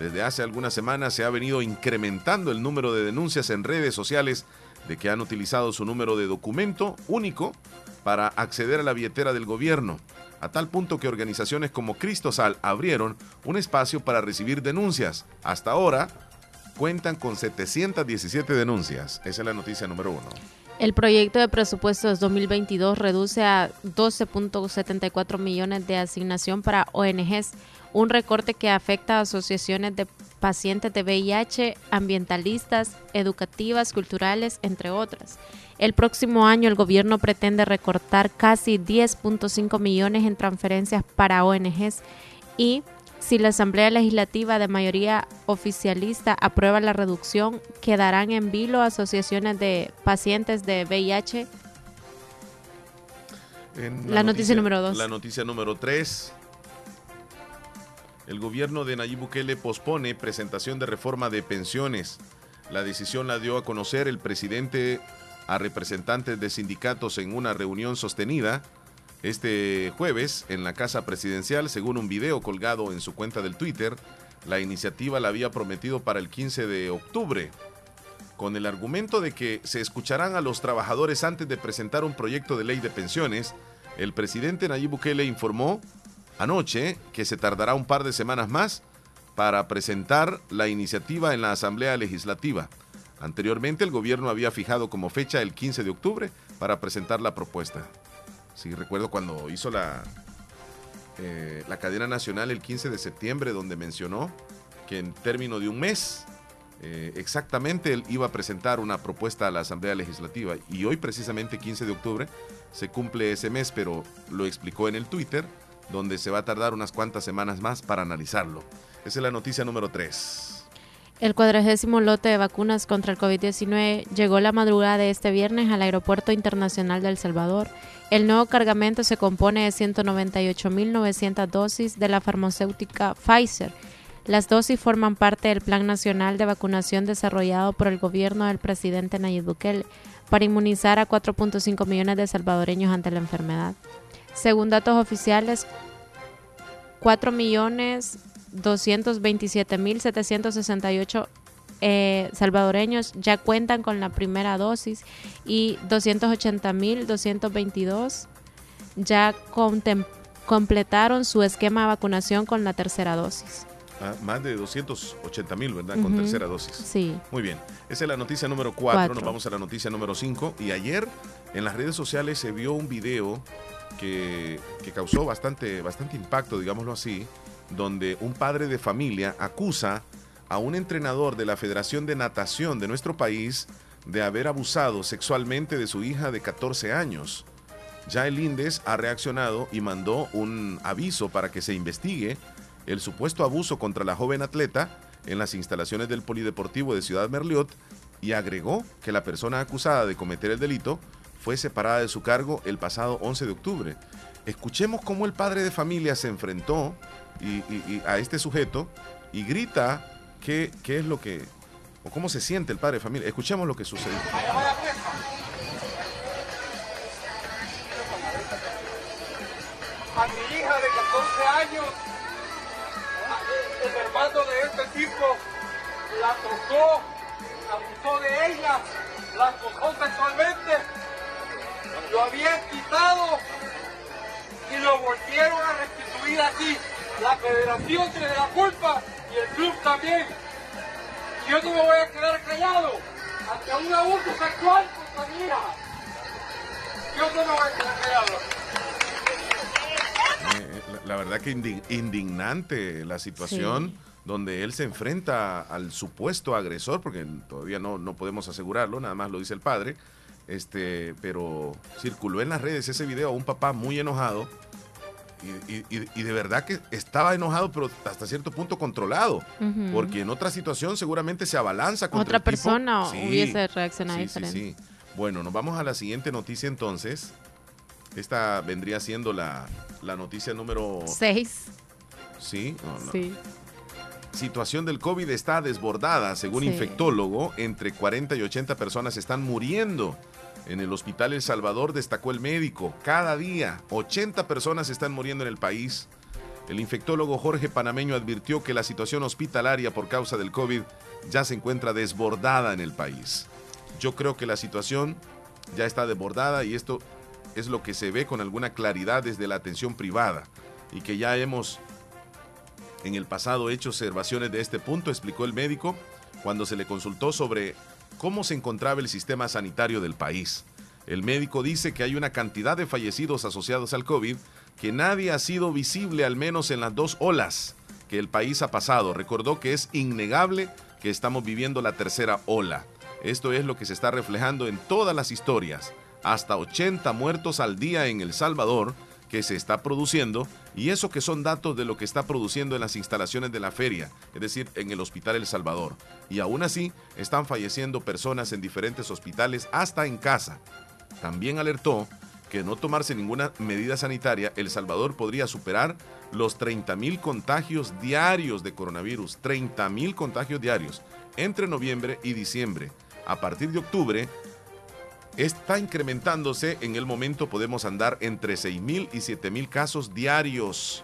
Desde hace algunas semanas se ha venido incrementando el número de denuncias en redes sociales de que han utilizado su número de documento único para acceder a la billetera del gobierno, a tal punto que organizaciones como Cristosal abrieron un espacio para recibir denuncias. Hasta ahora cuentan con 717 denuncias. Esa es la noticia número uno. El proyecto de presupuestos 2022 reduce a 12.74 millones de asignación para ONGs, un recorte que afecta a asociaciones de pacientes de VIH, ambientalistas, educativas, culturales, entre otras. El próximo año el gobierno pretende recortar casi 10.5 millones en transferencias para ONGs y si la Asamblea Legislativa de mayoría oficialista aprueba la reducción, quedarán en vilo asociaciones de pacientes de VIH. En La noticia número dos. La noticia número 3. El gobierno de Nayib Bukele pospone presentación de reforma de pensiones. La decisión la dio a conocer el presidente a representantes de sindicatos en una reunión sostenida Este jueves, en la Casa Presidencial, según un video colgado en su cuenta del Twitter, la iniciativa la había prometido para el 15 de octubre, con el argumento de que se escucharán a los trabajadores antes de presentar un proyecto de ley de pensiones. El presidente Nayib Bukele informó anoche que se tardará un par de semanas más para presentar la iniciativa en la Asamblea Legislativa. Anteriormente el gobierno había fijado como fecha el 15 de octubre para presentar la propuesta. Sí, recuerdo cuando hizo la, eh, la cadena nacional el 15 de septiembre, donde mencionó que en término de un mes, eh, exactamente él iba a presentar una propuesta a la Asamblea Legislativa. Y hoy, precisamente 15 de octubre, se cumple ese mes, pero lo explicó en el Twitter, donde se va a tardar unas cuantas semanas más para analizarlo. Esa es la noticia número 3. El cuadragésimo lote de vacunas contra el COVID-19 llegó la madrugada de este viernes al Aeropuerto Internacional de El Salvador. El nuevo cargamento se compone de 198.900 dosis de la farmacéutica Pfizer. Las dosis forman parte del Plan Nacional de Vacunación desarrollado por el gobierno del presidente Nayib Bukele para inmunizar a 4.5 millones de salvadoreños ante la enfermedad. Según datos oficiales, 4 millones 227.768 eh, salvadoreños ya cuentan con la primera dosis y 280.222 ya completaron su esquema de vacunación con la tercera dosis. Ah, más de 280 mil, ¿verdad? Con tercera dosis. Sí. Muy bien. Esa es la noticia número 4. Nos vamos a la noticia número 5. Y ayer en las redes sociales se vio un video que, causó bastante, bastante impacto, digámoslo así, donde un padre de familia acusa a un entrenador de la Federación de Natación de nuestro país de haber abusado sexualmente de su hija de 14 años. Ya el INDES ha reaccionado y mandó un aviso para que se investigue el supuesto abuso contra la joven atleta en las instalaciones del Polideportivo de Ciudad Merliot y agregó que la persona acusada de cometer el delito fue separada de su cargo el pasado 11 de octubre. Escuchemos cómo el padre de familia se enfrentó y, a este sujeto y grita qué, qué es lo que, o cómo se siente el padre de familia. Escuchemos lo que sucedió. A mi hija de 14 años, el hermano de este tipo la tocó, abusó de ella, la acosó sexualmente, lo habían quitado y lo volvieron a restituir aquí la federación tiene la culpa y el club también. Yo no me voy a quedar callado ante un abuso sexual contra mi hija. Yo no me voy a quedar callado. Eh, la, verdad que indignante la situación donde él se enfrenta al supuesto agresor, porque todavía no, no podemos asegurarlo, nada más lo dice el padre, este, pero circuló en las redes ese video a un papá muy enojado y, de verdad que estaba enojado, pero hasta cierto punto controlado. Porque en otra situación seguramente se abalanza contra Otra persona hubiese reaccionado diferente. Sí, bueno, nos vamos a la siguiente noticia entonces. Esta vendría siendo la, noticia número 6. Sí, sí. Situación del COVID está desbordada, según infectólogo, entre 40 y 80 personas están muriendo en el Hospital El Salvador destacó el médico. Cada día, 80 personas están muriendo en el país. El infectólogo Jorge Panameño advirtió que la situación hospitalaria por causa del COVID ya se encuentra desbordada en el país. Yo creo que la situación ya está desbordada y esto es lo que se ve con alguna claridad desde la atención privada y que ya hemos en el pasado hecho observaciones de este punto, explicó el médico cuando se le consultó sobre cómo se encontraba el sistema sanitario del país. El médico dice que hay una cantidad de fallecidos asociados al COVID que nadie ha sido visible al menos en las dos olas que el país ha pasado. Recordó que es innegable que estamos viviendo la tercera ola. Esto es lo que se está reflejando en todas las historias. Hasta 80 muertos al día en El Salvador que se está produciendo y eso que son datos de lo que está produciendo en las instalaciones de la feria, es decir, en el Hospital El Salvador. Y aún así están falleciendo personas en diferentes hospitales, hasta en casa. También alertó que no tomarse ninguna medida sanitaria, El Salvador podría superar los 30.000 contagios diarios de coronavirus, 30.000 contagios diarios entre noviembre y diciembre. A partir de octubre, está incrementándose. En el momento podemos andar entre 6.000 y 7.000 casos diarios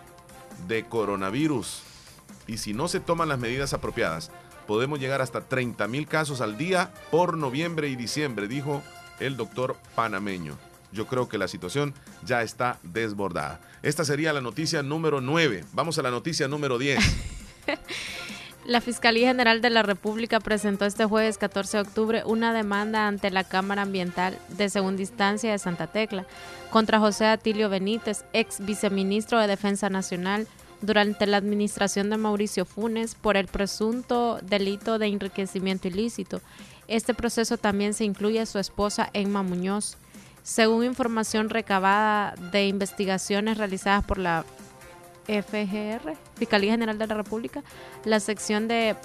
de coronavirus. Y si no se toman las medidas apropiadas, podemos llegar hasta 30.000 casos al día por noviembre y diciembre, dijo el doctor panameño. Yo creo que la situación ya está desbordada. Esta sería la noticia número 9. Vamos a la noticia número 10. La Fiscalía General de la República presentó este jueves 14 de octubre una demanda ante la Cámara Ambiental de Segunda Instancia de Santa Tecla contra José Atilio Benítez, ex viceministro de Defensa Nacional, durante la administración de Mauricio Funes por el presunto delito de enriquecimiento ilícito. Este proceso también se incluye a su esposa Emma Muñoz. Según información recabada de investigaciones realizadas por la FGR, Fiscalía General de la República, la sección de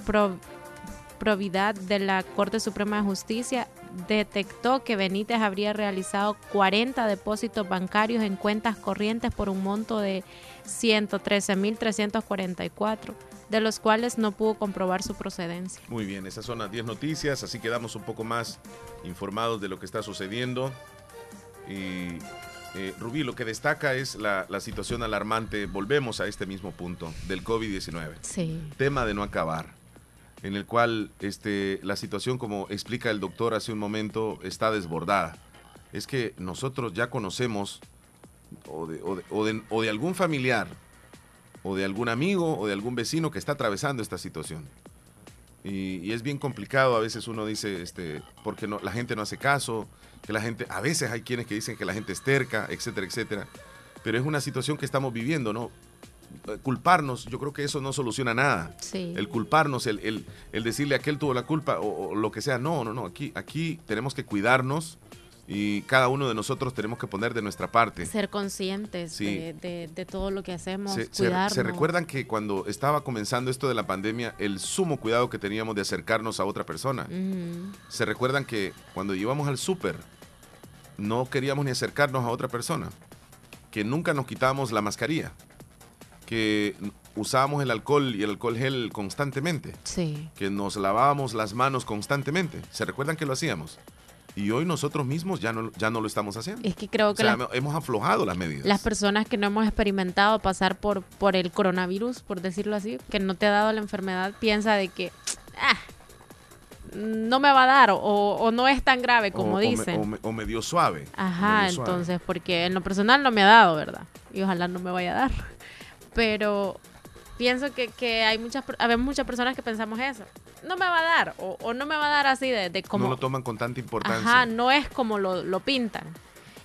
probidad de la Corte Suprema de Justicia detectó que Benítez habría realizado 40 depósitos bancarios en cuentas corrientes por un monto de 113.344, de los cuales no pudo comprobar su procedencia. Muy bien, esas son las 10 noticias, así quedamos un poco más informados de lo que está sucediendo. Y eh, Rubí, lo que destaca es la, situación alarmante, volvemos a este mismo punto, del COVID-19. Sí. Tema de no acabar, en el cual este, la situación, como explica el doctor hace un momento, está desbordada. Es que nosotros ya conocemos o de, algún familiar, o de algún amigo, o de algún vecino que está atravesando esta situación. Y, es bien complicado, a veces uno dice, este, porque no, la gente no hace caso, que la gente, a veces hay quienes que dicen que la gente es terca, etcétera, etcétera. Pero es una situación que estamos viviendo, ¿no? Eh, culparnos, yo creo que eso no soluciona nada. El culparnos, el, el, decirle a aquel tuvo la culpa o, lo que sea. No, no, no. Aquí, aquí tenemos que cuidarnos y cada uno de nosotros tenemos que poner de nuestra parte. Ser conscientes de, todo lo que hacemos, se, cuidarnos. Se, recuerdan que cuando estaba comenzando esto de la pandemia, el sumo cuidado que teníamos de acercarnos a otra persona. Se recuerdan que cuando íbamos al súper, no queríamos ni acercarnos a otra persona, que nunca nos quitábamos la mascarilla, que usábamos el alcohol y el alcohol gel constantemente, que nos lavábamos las manos constantemente. ¿Se recuerdan que lo hacíamos? Y hoy nosotros mismos ya no, ya no lo estamos haciendo. Es que creo que hemos aflojado las medidas. Las personas que no hemos experimentado pasar por, por el coronavirus, por decirlo así, que no te ha dado la enfermedad, piensa de que ah, no me va a dar o, no es tan grave como dicen. O me, dio suave. Ajá, entonces, porque en lo personal no me ha dado, ¿verdad? Y ojalá no me vaya a dar. Pero pienso que, que hay muchas, habemos muchas personas que pensamos eso. No me va a dar o, no me va a dar así de, de, como... No lo toman con tanta importancia. Ajá, no es como lo, lo pintan.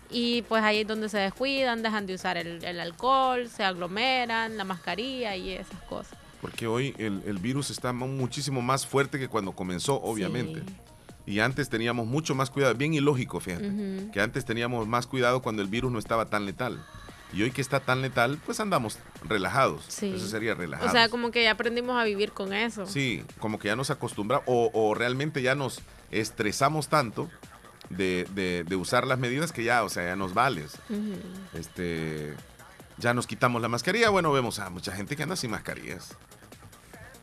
Y pues ahí es donde se descuidan, dejan de usar el, el alcohol, se aglomeran, la mascarilla y esas cosas. Porque hoy el, virus está muchísimo más fuerte que cuando comenzó, obviamente. Y antes teníamos mucho más cuidado, bien ilógico, fíjate, que antes teníamos más cuidado cuando el virus no estaba tan letal. Y hoy que está tan letal, pues andamos relajados. Eso sería relajado. O sea, como que ya aprendimos a vivir con eso. Sí, como que ya nos acostumbramos o, realmente ya nos estresamos tanto de, usar las medidas que ya, o sea, ya nos vales. Este ya nos quitamos la mascarilla. Bueno, vemos a mucha gente que anda sin mascarillas.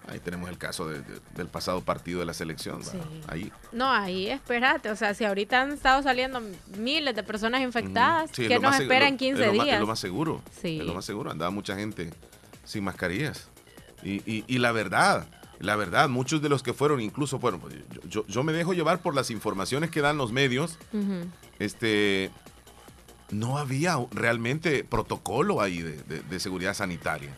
Ahí tenemos el caso del pasado partido de la selección. Ahí. No, ahí espérate. O sea, si ahorita han estado saliendo miles de personas infectadas, ¿qué nos espera en 15 días? es lo más seguro. Sí. Es lo más seguro. Andaba mucha gente sin mascarillas. Y, la verdad, la verdad, muchos de los que fueron, incluso, bueno, pues, yo, yo, me dejo llevar por las informaciones que dan los medios. Este no había realmente protocolo ahí de, seguridad sanitaria.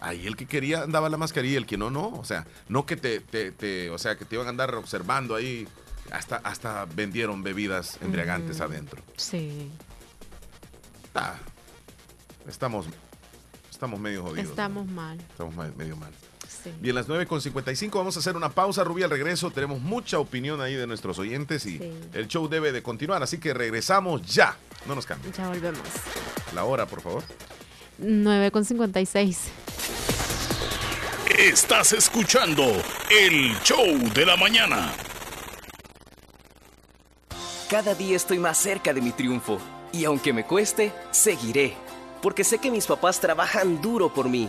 Ahí el que quería andaba la mascarilla, el que no, no. O sea, no que te, o sea, que te iban a andar observando ahí. Hasta, hasta vendieron bebidas embriagantes adentro. Sí. Ah, estamos, estamos medio jodidos. Estamos mal. Estamos medio mal. Bien, las 9.55 vamos a hacer una pausa, Rubí, al regreso. Tenemos mucha opinión ahí de nuestros oyentes y el show debe de continuar, así que regresamos ya. No nos cambien. Ya volvemos. La hora, por favor. 9.56. Estás escuchando el show de la mañana. Cada día estoy más cerca de mi triunfo y aunque me cueste, seguiré, porque sé que mis papás trabajan duro por mí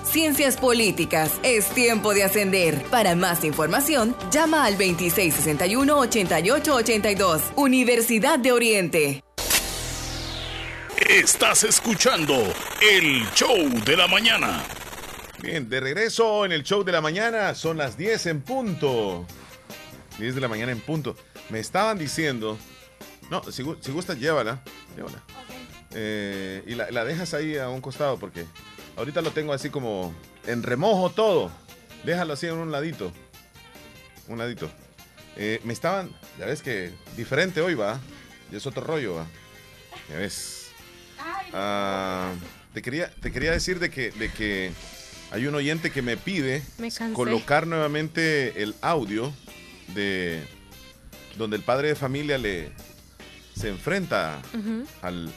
Ciencias Políticas. Es tiempo de ascender. Para más información, llama al 2661-8882. Universidad de Oriente. Estás escuchando el show de la mañana. Bien, de regreso en el show de la mañana. Son las 10 en punto. 10 de la mañana en punto. Me estaban diciendo. No, si, si gustas, llévala. Llévala. Eh, y la, la dejas ahí a un costado porque ahorita lo tengo así como en remojo todo. Déjalo así en un ladito. Un ladito. Eh, me estaban, ya ves que diferente hoy va. Y es otro rollo va. Ya ves. Ah, te, quería, te quería decir de que, de que hay un oyente que me pide Me colocar nuevamente el audio de donde el padre de familia le se enfrenta al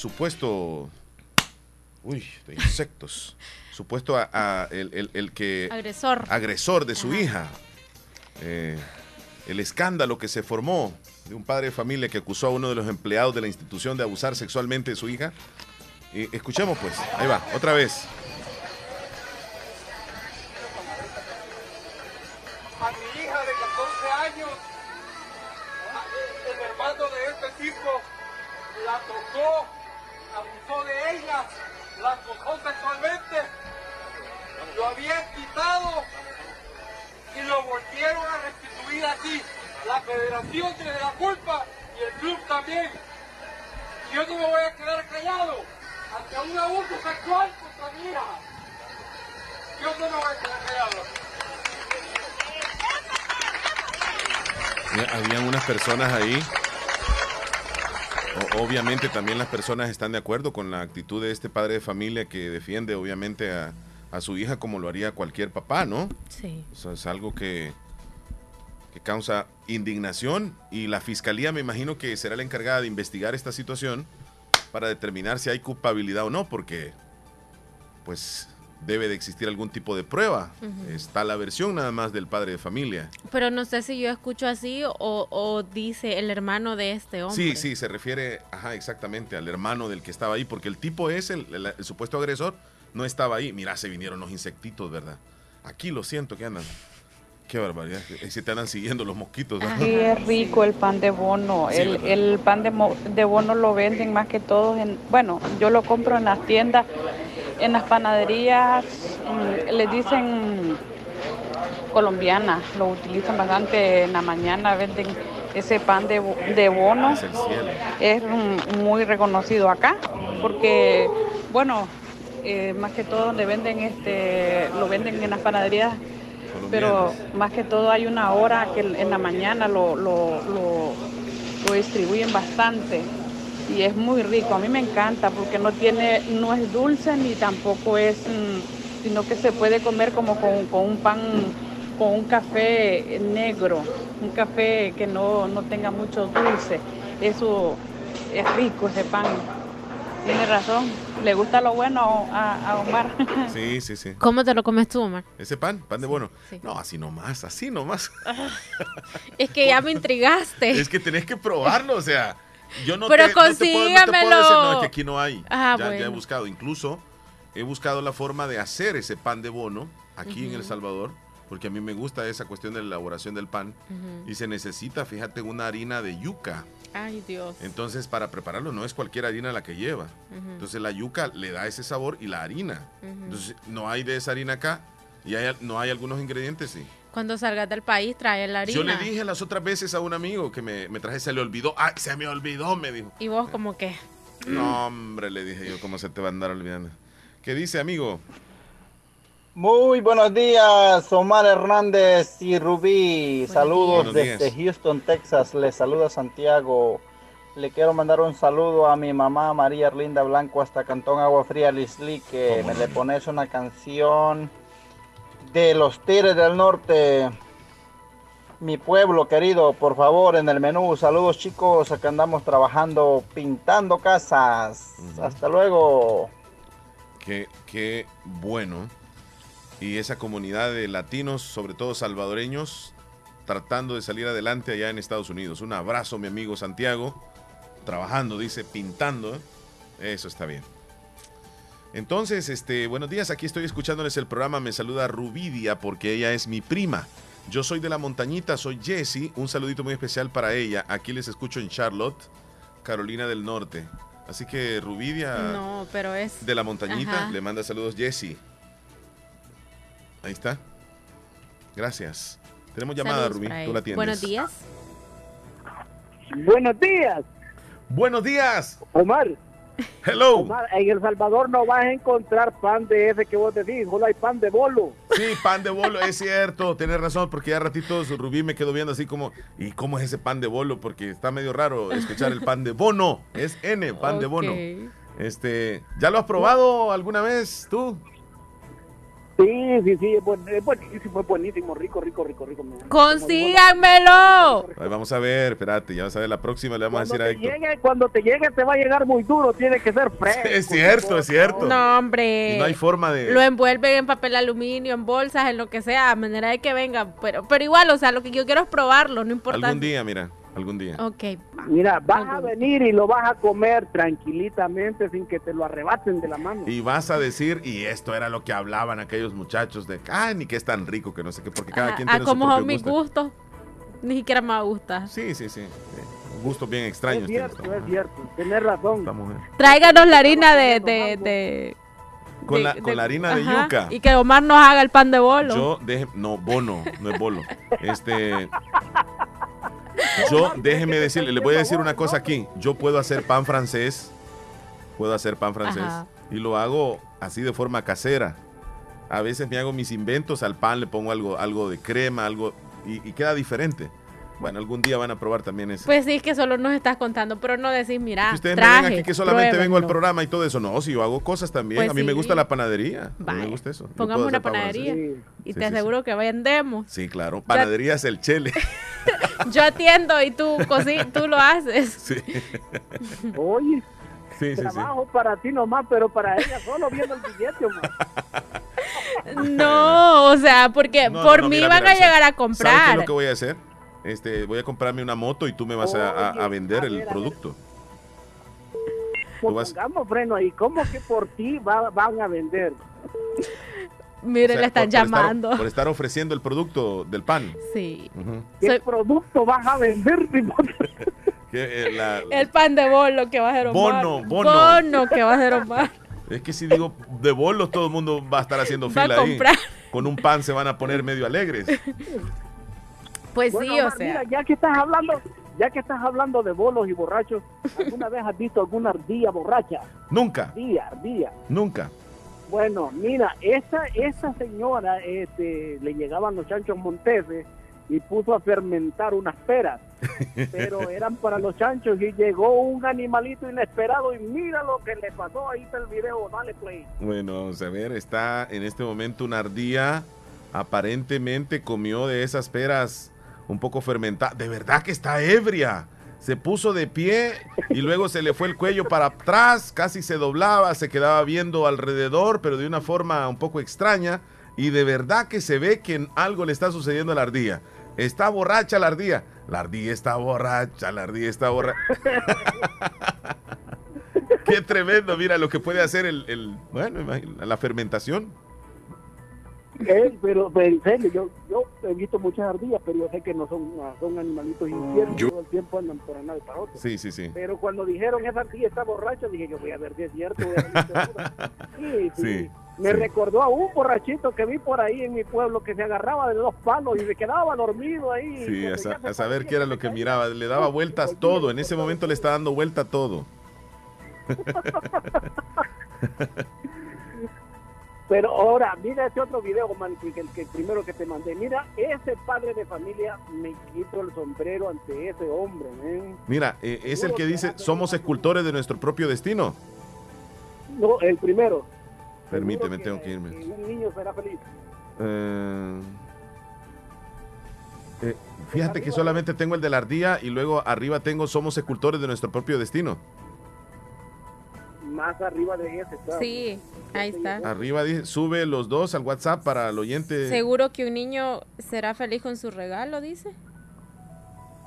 supuesto uy de insectos. Supuesto a, a el, el- el que Agresor. agresor de su Ajá. hija. Eh, el escándalo que se formó de un padre de familia que acusó a uno de los empleados de la institución de abusar sexualmente de su hija. Y escuchemos pues. Ahí va otra vez. A mi hija de 14 años, el hermano de este tipo la tocó, ella, la acosó sexualmente, lo habían quitado y lo volvieron a restituir aquí. La federación tiene la culpa y el club también. Yo no me voy a quedar callado ante un abuso sexual mía. Yo no me voy a quedar callado. Habían unas personas ahí. Obviamente también las personas están de acuerdo con la actitud de este padre de familia que defiende obviamente a, a su hija como lo haría cualquier papá, ¿no? Sí. O sea, es algo que, que causa indignación y la fiscalía me imagino que será la encargada de investigar esta situación para determinar si hay culpabilidad o no, porque pues debe de existir algún tipo de prueba. Está la versión nada más del padre de familia. Pero no sé si yo escucho así o, o dice el hermano de este hombre. Sí, sí, se refiere, ajá, exactamente, al hermano del que estaba ahí, porque el tipo es el, el- el supuesto agresor, no estaba ahí. Mira, se vinieron los insectitos, ¿verdad? Aquí lo siento que andan. Qué barbaridad. eh, Se te andan siguiendo los mosquitos. Sí, es rico el pan de bono. Sí, el, pan de, mo- de bono lo venden más que todo en, bueno, yo lo compro en las tiendas, en las panaderías, les dicen colombianas, lo utilizan bastante en la mañana, venden ese pan de, bo- de bono. Es el cielo. Es muy reconocido acá, porque, bueno, eh, más que todo donde venden este, lo venden en las panaderías pero más que todo hay una hora que en la mañana lo, lo, lo, distribuyen bastante y es muy rico. A mí me encanta porque no tiene, no es dulce ni tampoco es, mm, sino que se puede comer como con, con un pan, con un café negro, un café que no, no tenga mucho dulce. Eso es rico ese pan. Tiene razón. Le gusta lo bueno a, a Omar. Sí, sí, sí. ¿Cómo te lo comes tú, Omar? Ese pan, pan de bono. No, así nomás, así nomás. Es que ya me intrigaste. es que tenés que probarlo, o sea, yo no Pero te, no te puedo- no te puedo decir, consígamelo. no, es que aquí no hay. Ah, ya, ya he bueno. buscado, incluso he buscado la forma de hacer ese pan de bono aquí en El. Salvador, porque a mí me gusta esa cuestión de la elaboración del pan y se necesita, fíjate, una harina de yuca. Ay, Dios. Entonces, para prepararlo no es cualquier harina la que lleva. Entonces, la yuca le da ese sabor y la harina. Entonces, no hay de esa harina acá y hay- no hay algunos ingredientes, sí. Cuando salgas del país, trae la harina. Yo le dije las otras veces a un amigo que me, me traje, se le olvidó. ¡Ay, se me olvidó! Me dijo. Y vos como que... No, hombre, le dije yo, ¿cómo se te va a andar olvidando? ¿Qué dice, amigo? Muy buenos días, Omar Hernández y Rubí. Saludos desde. Houston, Texas. Les saluda Santiago. Le quiero mandar un saludo a mi mamá María Erlinda Blanco hasta Cantón Agua Fría, Lisli, que me le pones una canción de los Tigres del Norte. Mi pueblo querido, por favor, en el menú. Saludos chicos, acá andamos trabajando, pintando casas. Hasta luego. Qué, qué bueno. Y esa comunidad de latinos, sobre todo salvadoreños, tratando de salir adelante allá en Estados Unidos. Un abrazo, mi amigo Santiago. Trabajando, dice, pintando. ¿eh? Eso está bien. Entonces, este, buenos días, aquí estoy escuchándoles el programa. Me saluda Rubidia porque ella es mi prima. Yo soy de la montañita, soy Jessie. Un saludito muy especial para ella. Aquí les escucho en Charlotte, Carolina del Norte. Así que Rubidia No, pero es... de la montañita Ajá. le manda saludos Jessie. Ahí está. Gracias. Tenemos llamada, Saludos Rubí. Tú la tienes. Buenos días. Buenos días. Buenos días. Omar. Hello. Omar, en El Salvador no vas a encontrar pan de ese que vos decís, solo hay pan de bolo. Sí, pan de bolo, es cierto, tienes razón, porque ya ratito Rubí me quedó viendo así como, ¿y cómo es ese pan de bolo? Porque está medio raro escuchar el pan de bono, es N, pan de bono. Este, ¿ya lo has probado alguna vez tú? Sí, sí, sí, es, buen- es buenísimo, es buenísimo, rico, rico, rico, rico. me- ¡Consíganmelo! Vamos a ver, espérate, ya vas a ver, la próxima le vamos a decir a te, Héctor. llegue, cuando te llegue te va a llegar muy duro, tiene que ser fresco. Es cierto, es cierto. No, hombre. Y no hay forma de... Lo envuelven en papel aluminio, en bolsas, en lo que sea, a manera de que venga. Pero, pero igual, o sea, lo que yo quiero es probarlo, no importa. Algún día, mira, algún día. Ok. Mira, vas a venir y lo vas a comer tranquilitamente sin que te lo arrebaten de la mano. Y vas a decir, y esto era lo que hablaban aquellos muchachos de, ay, ni que es tan rico, que no sé qué, porque cada Ah, quien ah, tiene su como propio son mis gusto. gustos, ni siquiera me gusta. Sí, sí, sí. sí. Gustos bien extraños. es cierto, es cierto, tenés razón. Tráiganos la harina de... de, de- Con, de- la, con la harina de ajá, yuca. Y que Omar nos haga el pan de bolo. Yo deje, no, bono, no es bolo. Este, yo déjeme decirle, le voy a decir una cosa aquí. Yo puedo hacer pan francés, puedo hacer pan francés Ajá. y lo hago así de forma casera. A veces me hago mis inventos, al pan le pongo algo, algo de crema, algo y, y queda diferente. Bueno, algún día van a probar también eso. Pues sí, es que solo nos estás contando, pero no decís, mira, Si ustedes me ven aquí que solamente vengo al programa y todo eso. No, si yo hago cosas también. Pues a mí me gusta la panadería. A mí me gusta eso. Pongamos una panadería y Sí, te sí, aseguro que vendemos. Sí, claro. Panadería es el chele. Yo atiendo y tú, tú lo haces. Sí. Oye, Sí, sí, sí. trabajo para ti nomás, pero para ella solo viendo el billete. No, o sea, porque No, por no, mí mira, van mira, a o sea, llegar a ¿Sabes qué comprar. es lo que voy a hacer? Este, voy a comprarme una moto y tú me vas a, a- a vender el producto. Vas- Pongamos freno ahí. ¿Cómo que por ti va- van a vender? Mire, o sea, le están por- por estar- llamando. por estar ofreciendo el producto del pan. Sí. Ujú. ¿Qué producto vas a vender? Eh, la- El pan de bolo que va a ser Omar. Bono, bono. Bono que va a ser Omar. es que si digo de bolos, todo el mundo va a estar haciendo Va a fila ahí. comprar. Con un pan se van a poner medio alegres. Pues Bueno, sí, o sea. mira, ya que estás hablando, ya que estás hablando de bolos y borrachos, ¿alguna vez has visto alguna ardilla borracha? Nunca, Ardilla, ardilla. nunca. Bueno, mira, esa, esa señora este, le llegaban los chanchos monteses y puso a fermentar unas peras, pero eran para los chanchos y llegó un animalito inesperado y mira lo que le pasó, ahí está el video, dale play. Bueno, vamos a ver, está en este momento una ardilla. Aparentemente comió de esas peras un poco fermentadas. De verdad que está ebria. Se puso de pie y luego se le fue el cuello para atrás, casi se doblaba, se quedaba viendo alrededor, pero de una forma un poco extraña. Y de verdad que se ve que algo le está sucediendo a la ardilla. Está borracha la ardilla. La ardilla está borracha, la ardilla está borracha. Qué tremendo, mira lo que puede hacer el, el- bueno, la fermentación. Eh, pero, pero en serio, yo, yo he visto muchas ardillas, pero yo sé que no son, ah, son animalitos infiernos, Yo- todo el tiempo andan por y para otro. Sí, sí, sí. Pero cuando dijeron esa ardilla está borracha, dije yo voy a ver si es cierto. voy a ver si es seguro". Sí, sí. Sí, Me sí. recordó a un borrachito que vi por ahí en mi pueblo que se agarraba de dos palos y se quedaba dormido ahí. Sí, a, sa- a saber qué era lo que miraba. Le daba vueltas todo. En ese momento le está dando vuelta todo. Pero ahora, mira ese otro video, man, que, que- que el primero que te mandé. Mira, ese padre de familia me quito el sombrero ante ese hombre, man. Mira, eh, es el que dice, somos escultores de nuestro propio destino. No, el primero. Permíteme, tengo que irme. que un niño será feliz. Eh, eh, fíjate que solamente tengo el de la ardilla y luego arriba tengo, somos escultores de nuestro propio destino. Más arriba de ese, está. Sí, ahí está. Arriba dice, sube los dos al WhatsApp para el oyente. Seguro que un niño será feliz con su regalo, dice.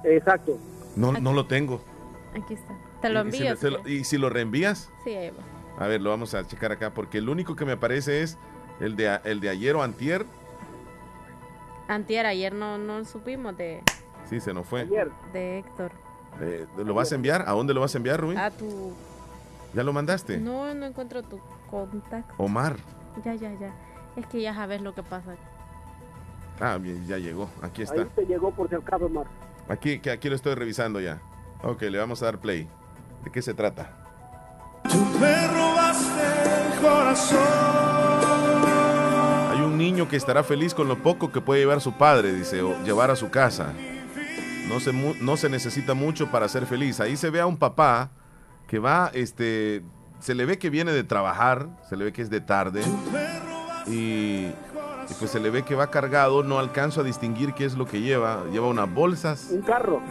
Exacto. No, no lo tengo. Aquí está. Te lo Y si envío. lo- ¿Y si lo reenvías? Sí, ahí va. A ver, lo vamos a checar acá porque el único que me aparece es el de, el de ayer o antier. Antier, ayer no, no supimos de, Sí, se nos fue. de Héctor. Eh, ¿Lo vas a enviar? ¿A dónde lo vas a enviar, Rubén? A tu... ¿Ya lo mandaste? No, no encuentro tu contacto. Omar. Ya, ya, ya. Es que ya sabes lo que pasa. Ah, bien, ya llegó. Aquí está. Ahí te llegó por si acaso, Mar. Aquí, que aquí lo estoy revisando ya. Ok, le vamos a dar play. ¿De qué se trata? Me robaste el corazón. Hay un niño que estará feliz con lo poco que puede llevar su padre, dice, o llevar a su casa. No se, mu- no se necesita mucho para ser feliz. Ahí se ve a un papá que va, este, se le ve que viene de trabajar, se le ve que es de tarde. Y, y pues se le ve que va cargado, no alcanzo a distinguir qué es lo que lleva. Lleva unas bolsas. Un carro.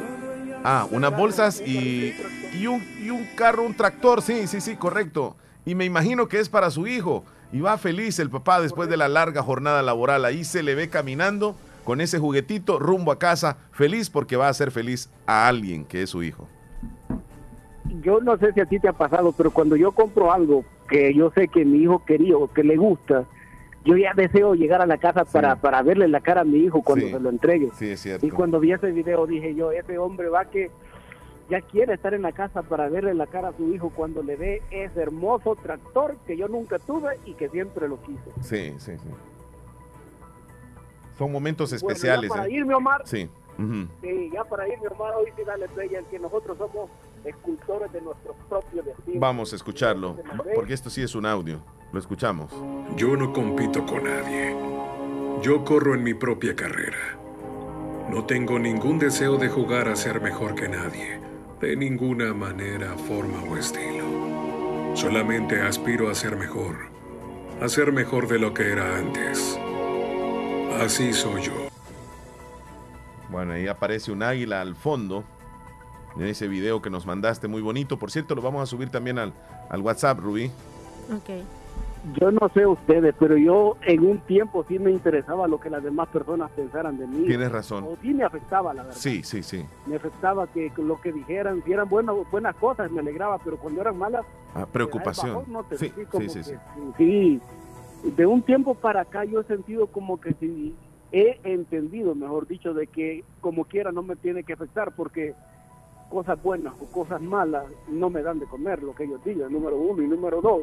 Ah, unas bolsas y, y, un, y un carro, un tractor, sí, sí, sí, correcto. Y me imagino que es para su hijo. Y va feliz el papá después de la larga jornada laboral. Ahí se le ve caminando con ese juguetito rumbo a casa, feliz porque va a hacer feliz a alguien que es su hijo. Yo no sé si a ti te ha pasado, pero cuando yo compro algo que yo sé que mi hijo quería o que le gusta, yo ya deseo llegar a la casa para, para verle la cara a mi hijo cuando Sí. se lo entregue. Sí, es cierto. Y cuando vi ese video dije yo, ese hombre va que ya quiere estar en la casa para verle la cara a su hijo cuando le ve ese hermoso tractor que yo nunca tuve y que siempre lo quise. Sí, sí, sí. Son momentos Bueno, especiales. ya para ¿eh? irme, Omar, Sí. sí, ya para irme, Omar, hoy sí dale play en que nosotros somos escultores de nuestro propio destino. Vamos a escucharlo, porque esto sí es un audio. Lo escuchamos. Yo no compito con nadie. Yo corro en mi propia carrera. No tengo ningún deseo de jugar a ser mejor que nadie, de ninguna manera, forma o estilo. Solamente aspiro a ser mejor, a ser mejor de lo que era antes. Así soy yo. Bueno, ahí aparece un águila al fondo. En ese video que nos mandaste, muy bonito. Por cierto, lo vamos a subir también al, al WhatsApp, Rubí. Ok. Yo no sé ustedes, pero yo en un tiempo sí me interesaba lo que las demás personas pensaran de mí. Tienes razón. O sí me afectaba, la verdad. Sí, sí, sí. Me afectaba que lo que dijeran, si eran buenas, buenas cosas, me alegraba, pero cuando eran malas, Ah, preocupación. bajón, no te Sí, sentí como sí, sí, que sí. sí. de un tiempo para acá yo he sentido como que sí, he entendido, mejor dicho, de que como quiera no me tiene que afectar porque cosas buenas o cosas malas no me dan de comer, lo que ellos digan, número uno y número dos.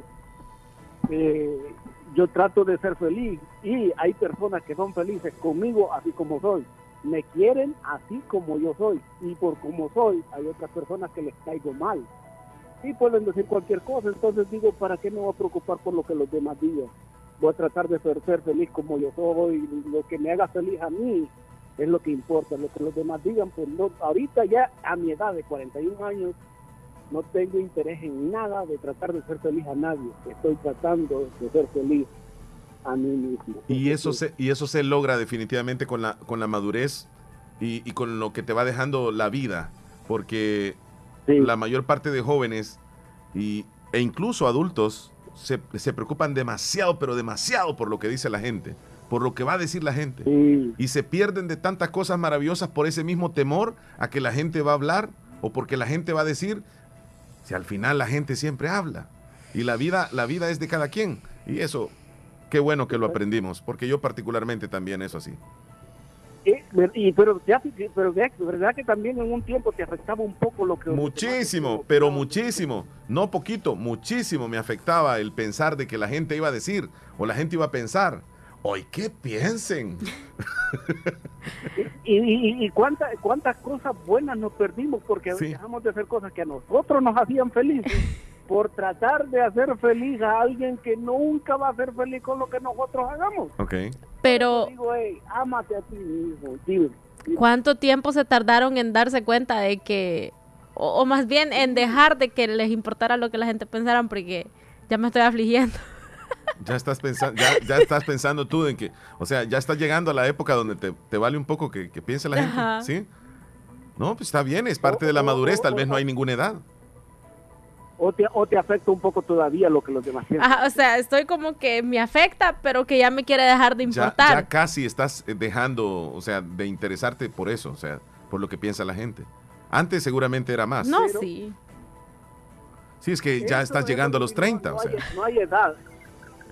eh, yo trato de ser feliz y hay personas que son felices conmigo así como soy. Me quieren así como yo soy y por como soy hay otras personas que les caigo mal y pueden decir cualquier cosa. Entonces digo, ¿para qué me voy a preocupar por lo que los demás digan? Voy a tratar de ser, ser feliz como yo soy. Lo que me haga feliz a mí es lo que importa. Lo que los demás digan, pues no. Ahorita ya a mi edad de 41 años no tengo interés en nada de tratar de ser feliz a nadie. Estoy tratando de ser feliz a mí mismo. Y eso se, y eso se logra definitivamente con la, con la madurez y, y con lo que te va dejando la vida. Porque la mayor parte de jóvenes y, e incluso adultos se, se preocupan demasiado, pero demasiado por lo que dice la gente, por lo que va a decir la gente. Y se pierden de tantas cosas maravillosas por ese mismo temor a que la gente va a hablar o porque la gente va a decir, si al final la gente siempre habla. Y la vida, la vida es de cada quien. Y eso, qué bueno que lo aprendimos, porque yo particularmente también eso así. Eh, y, pero ya, pero ya- verdad que también en un tiempo te afectaba un poco lo que Muchísimo, pero muchísimo, no poquito, muchísimo me afectaba el pensar de que la gente iba a decir o la gente iba a pensar, hoy qué piensen. y, y, y cuántas cuántas cosas buenas nos perdimos porque dejamos de hacer cosas que a nosotros nos hacían felices por tratar de hacer feliz a alguien que nunca va a ser feliz con lo que nosotros hagamos. Ok. Pero, Digo, hey, ámate a ti mismo, dime. ¿cuánto tiempo se tardaron en darse cuenta de que, o, o más bien en dejar de que les importara lo que la gente pensara? Porque ya me estoy afligiendo. Ya estás pensando, ya, ya estás pensando tú en que, o sea, ya estás llegando a la época donde te, te vale un poco que, que piense la gente, Ajá. ¿sí? No, pues está bien, es parte de la madurez, tal vez no hay ninguna edad. O te, o te afecta un poco todavía lo que los demás piensan. Ajá, o sea, estoy como que me afecta, pero que ya me quiere dejar de Ya, importar. ya casi estás eh, dejando, o sea, de interesarte por eso, o sea, por lo que piensa la gente. Antes seguramente era más. no, sí. Sí, es que ya estás es llegando a lo los que digo, 30, no o sea. hay- no hay edad.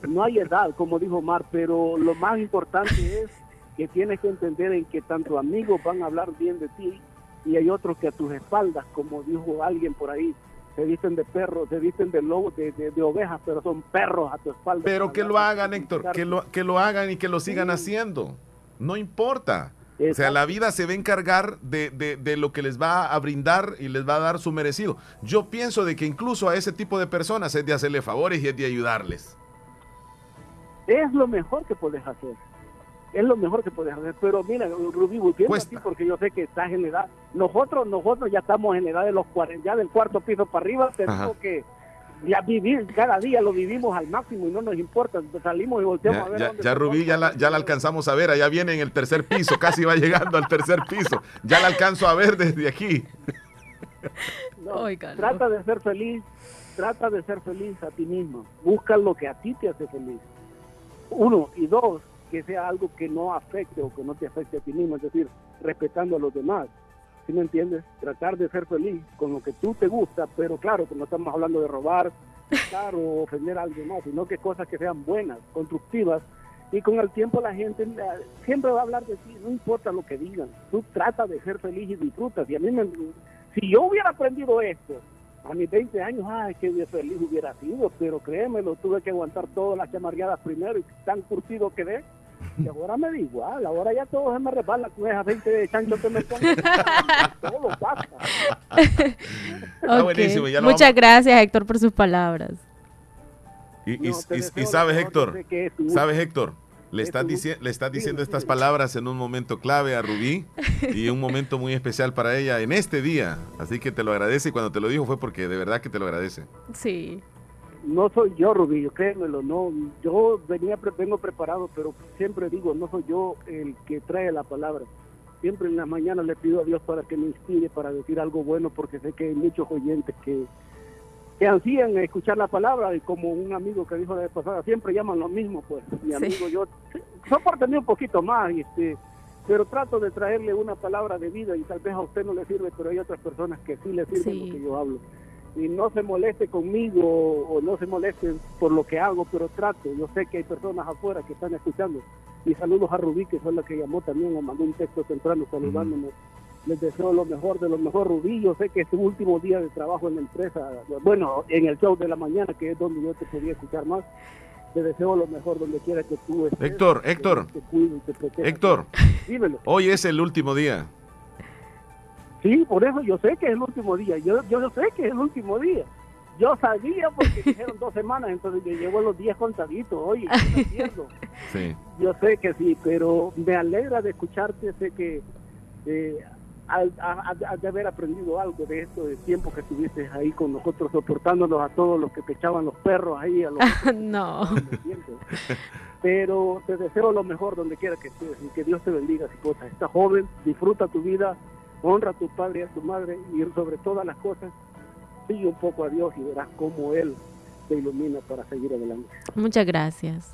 No hay edad, como dijo Mar, pero lo más importante es que tienes que entender en que tanto amigos van a hablar bien de ti y hay otros que a tus espaldas, como dijo alguien por ahí, se visten de perros, se visten de lobos, de, de- de ovejas, pero son perros a tu espalda. Pero que lo hagan, Héctor, que lo, que lo hagan y que lo sigan haciendo. No importa. O sea, la vida se va a encargar de, de- de lo que les va a brindar y les va a dar su merecido. Yo pienso de que incluso a ese tipo de personas es de hacerle favores y es de ayudarles. Es lo mejor que puedes hacer. Es lo mejor que puedes hacer. Pero mira, Rubí, volviendo a ti, porque yo sé que estás en edad. Nosotros, nosotros ya estamos en edad de los 40, ya del cuarto piso para arriba. Tenemos que ya vivir, cada día lo vivimos al máximo y no nos importa. Salimos y volteamos Ya, a ver ya, dónde ya Rubí ya la, ya la alcanzamos a ver, allá viene en el tercer piso, casi va llegando al tercer piso. Ya la alcanzo a ver desde aquí. No, trata de ser feliz, trata de ser feliz a ti mismo. Busca lo que a ti te hace feliz. Uno y dos, que sea algo que no afecte o que no te afecte a ti mismo, es decir, respetando a los demás. ¿Sí me entiendes? Tratar de ser feliz con lo que tú te gusta, pero claro que no estamos hablando de robar, quitar o ofender a alguien más, sino que cosas que sean buenas, constructivas. Y con el tiempo la gente eh, siempre va a hablar de ti, no importa lo que digan. Tú trata de ser feliz y disfrutas. Y a mí me, si yo hubiera aprendido esto a mis 20 años, ay, qué feliz hubiera sido, pero créemelo, tuve que aguantar todas las chamarreadas primero y tan curtido quedé. Y ahora me da igual, ahora ya todo se me resbala con esa aceite de chancho que me pongo. todo pasa. Está Ok. buenísimo, ya Muchas gracias, Héctor, por sus palabras. Y, No, sabes, Héctor, sabes, Héctor, le es estás, le estás diciendo estas palabras en un momento clave a Rubí y un momento muy especial para ella en este día. Así que te lo agradece y cuando te lo dijo fue porque de verdad que te lo agradece. Sí. No soy yo, Rubillo, créemelo, no. Yo venía, pre- vengo preparado, pero siempre digo, no soy yo el que trae la palabra. Siempre en las mañanas le pido a Dios para que me inspire, para decir algo bueno, porque sé que hay muchos oyentes que, que ansían escuchar la palabra y como un amigo que dijo la vez pasada, siempre llaman lo mismo, pues. Mi Sí. amigo, yo soportenme un poquito más, y este, pero trato de traerle una palabra de vida y tal vez a usted no le sirve, pero hay otras personas que sí le sirven Sí. lo que yo hablo y no se moleste conmigo o no se moleste por lo que hago, pero trato. Yo sé que hay personas afuera que están escuchando. Y saludos a Rubí, que fue la que llamó también o mandó un texto temprano saludándome. Les deseo lo mejor de lo mejor, Rubí. Yo sé que es tu último día de trabajo en la empresa. Bueno, en el show de la mañana, que es donde yo te podía escuchar más. Te deseo lo mejor donde quiera que tú estés. Héctor, Que Héctor. Te cuide y te proteja. Héctor, Dímelo. hoy es el último día. Sí, por eso yo sé que es el último día. Yo, yo sé que es el último día. Yo sabía porque dijeron dos semanas, entonces yo llevo los días contaditos. Oye. Sí. Yo sé que sí, pero me alegra de escucharte. Sé que eh, al- a- a- has de haber aprendido algo de esto, de tiempo que estuviste ahí con nosotros, soportándonos a todos los que te echaban los perros ahí. A los no. Pero te deseo lo mejor donde quiera que estés y que Dios te bendiga, Cipota. Estás joven, disfruta tu vida, honra a tu padre y a tu madre y sobre todas las cosas, sigue un poco a Dios y verás cómo Él te ilumina para seguir adelante. Muchas gracias.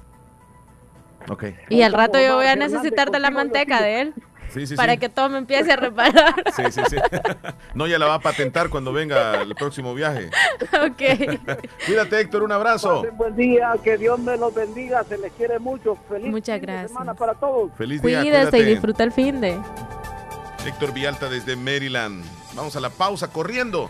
Ok. Y al rato yo voy a necesitar de la manteca de él. Sí, sí, para sí. que todo me empiece a reparar. Sí, sí, sí. No, ya la va a patentar cuando venga el próximo viaje. ok. Cuídate, Héctor, un abrazo. Pasen buen día, que Dios me los bendiga, se les quiere mucho. Feliz Muchas fin de gracias. semana para todos. Feliz día, Cuídese y cuídate. disfruta el fin de. Héctor Villalta desde Maryland. Vamos a la pausa, corriendo.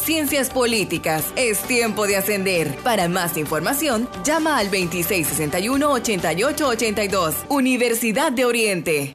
Ciencias Políticas. Es tiempo de ascender. Para más información, llama al 2661-8882. Universidad de Oriente.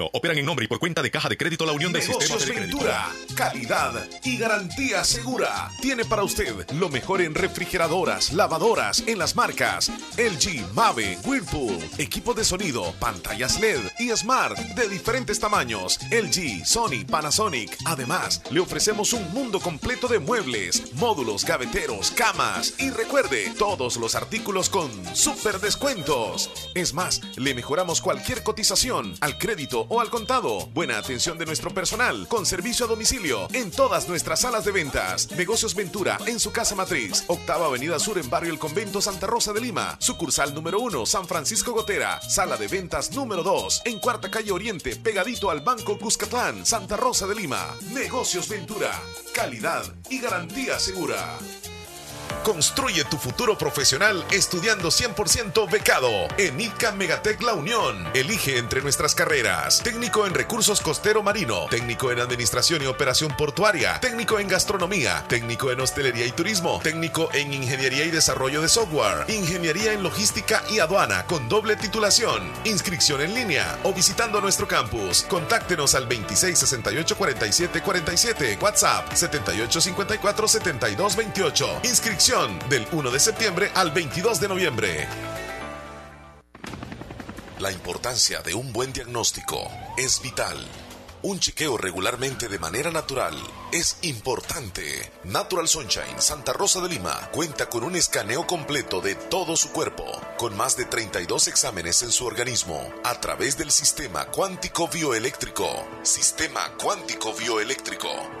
operan en nombre y por cuenta de Caja de Crédito La Unión del Sistema Negocios de Crédito. Ventura, calidad y garantía segura. Tiene para usted lo mejor en refrigeradoras, lavadoras, en las marcas LG, Mave, Whirlpool, equipo de sonido, pantallas LED y Smart de diferentes tamaños. LG, Sony, Panasonic. Además, le ofrecemos un mundo completo de muebles, módulos, gaveteros, camas y recuerde, todos los artículos con super descuentos. Es más, le mejoramos cualquier cotización al crédito o al contado. Buena atención de nuestro personal con servicio a domicilio en todas nuestras salas de ventas. Negocios Ventura en su casa matriz. Octava Avenida Sur en Barrio El Convento Santa Rosa de Lima. Sucursal número 1 San Francisco Gotera. Sala de ventas número 2 en Cuarta Calle Oriente pegadito al Banco Cuscatlán Santa Rosa de Lima. Negocios Ventura. Calidad y garantía segura. Construye tu futuro profesional estudiando 100% becado en ICA Megatec La Unión. Elige entre nuestras carreras: técnico en recursos costero marino, técnico en administración y operación portuaria, técnico en gastronomía, técnico en hostelería y turismo, técnico en ingeniería y desarrollo de software, ingeniería en logística y aduana con doble titulación. Inscripción en línea o visitando nuestro campus. Contáctenos al 2668-4747, WhatsApp 7854-7228. Inscripción del 1 de septiembre al 22 de noviembre. La importancia de un buen diagnóstico es vital. Un chequeo regularmente de manera natural es importante. Natural Sunshine Santa Rosa de Lima cuenta con un escaneo completo de todo su cuerpo, con más de 32 exámenes en su organismo, a través del sistema cuántico bioeléctrico. Sistema cuántico bioeléctrico.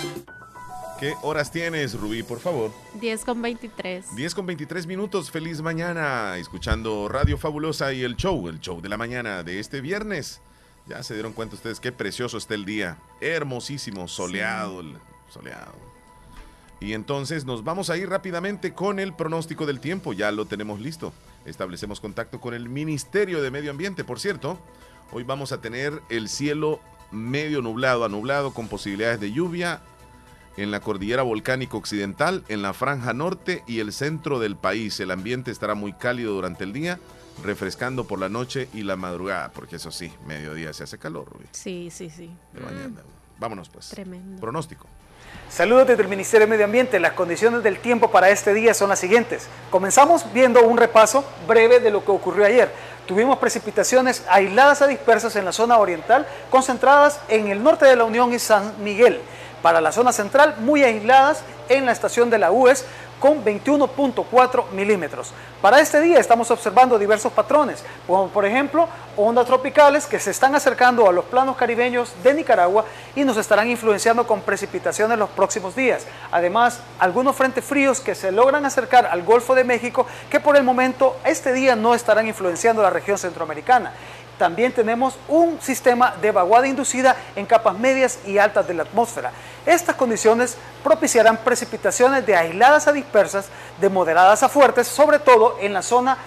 ¿Qué horas tienes, Rubí, por favor? 10 con 23. 10 con 23 minutos. Feliz mañana. Escuchando Radio Fabulosa y el show, el show de la mañana de este viernes. Ya se dieron cuenta ustedes qué precioso está el día. Hermosísimo, soleado, soleado. Y entonces nos vamos a ir rápidamente con el pronóstico del tiempo. Ya lo tenemos listo. Establecemos contacto con el Ministerio de Medio Ambiente, por cierto. Hoy vamos a tener el cielo medio nublado a nublado con posibilidades de lluvia en la cordillera volcánica occidental, en la franja norte y el centro del país. El ambiente estará muy cálido durante el día, refrescando por la noche y la madrugada, porque eso sí, mediodía se hace calor, Rubí, Sí, sí, sí. de mañana. Vámonos pues. Tremendo. Pronóstico. Saludos desde el Ministerio de Medio Ambiente. Las condiciones del tiempo para este día son las siguientes. Comenzamos viendo un repaso breve de lo que ocurrió ayer. Tuvimos precipitaciones aisladas a dispersas en la zona oriental, concentradas en el norte de la Unión y San Miguel. Para la zona central, muy aisladas en la estación de la UES con 21.4 milímetros. Para este día estamos observando diversos patrones, como por ejemplo ondas tropicales que se están acercando a los planos caribeños de Nicaragua y nos estarán influenciando con precipitaciones los próximos días. Además, algunos frentes fríos que se logran acercar al Golfo de México que por el momento este día no estarán influenciando la región centroamericana. También tenemos un sistema de vaguada inducida en capas medias y altas de la atmósfera. Estas condiciones propiciarán precipitaciones de aisladas a dispersas, de moderadas a fuertes, sobre todo en la zona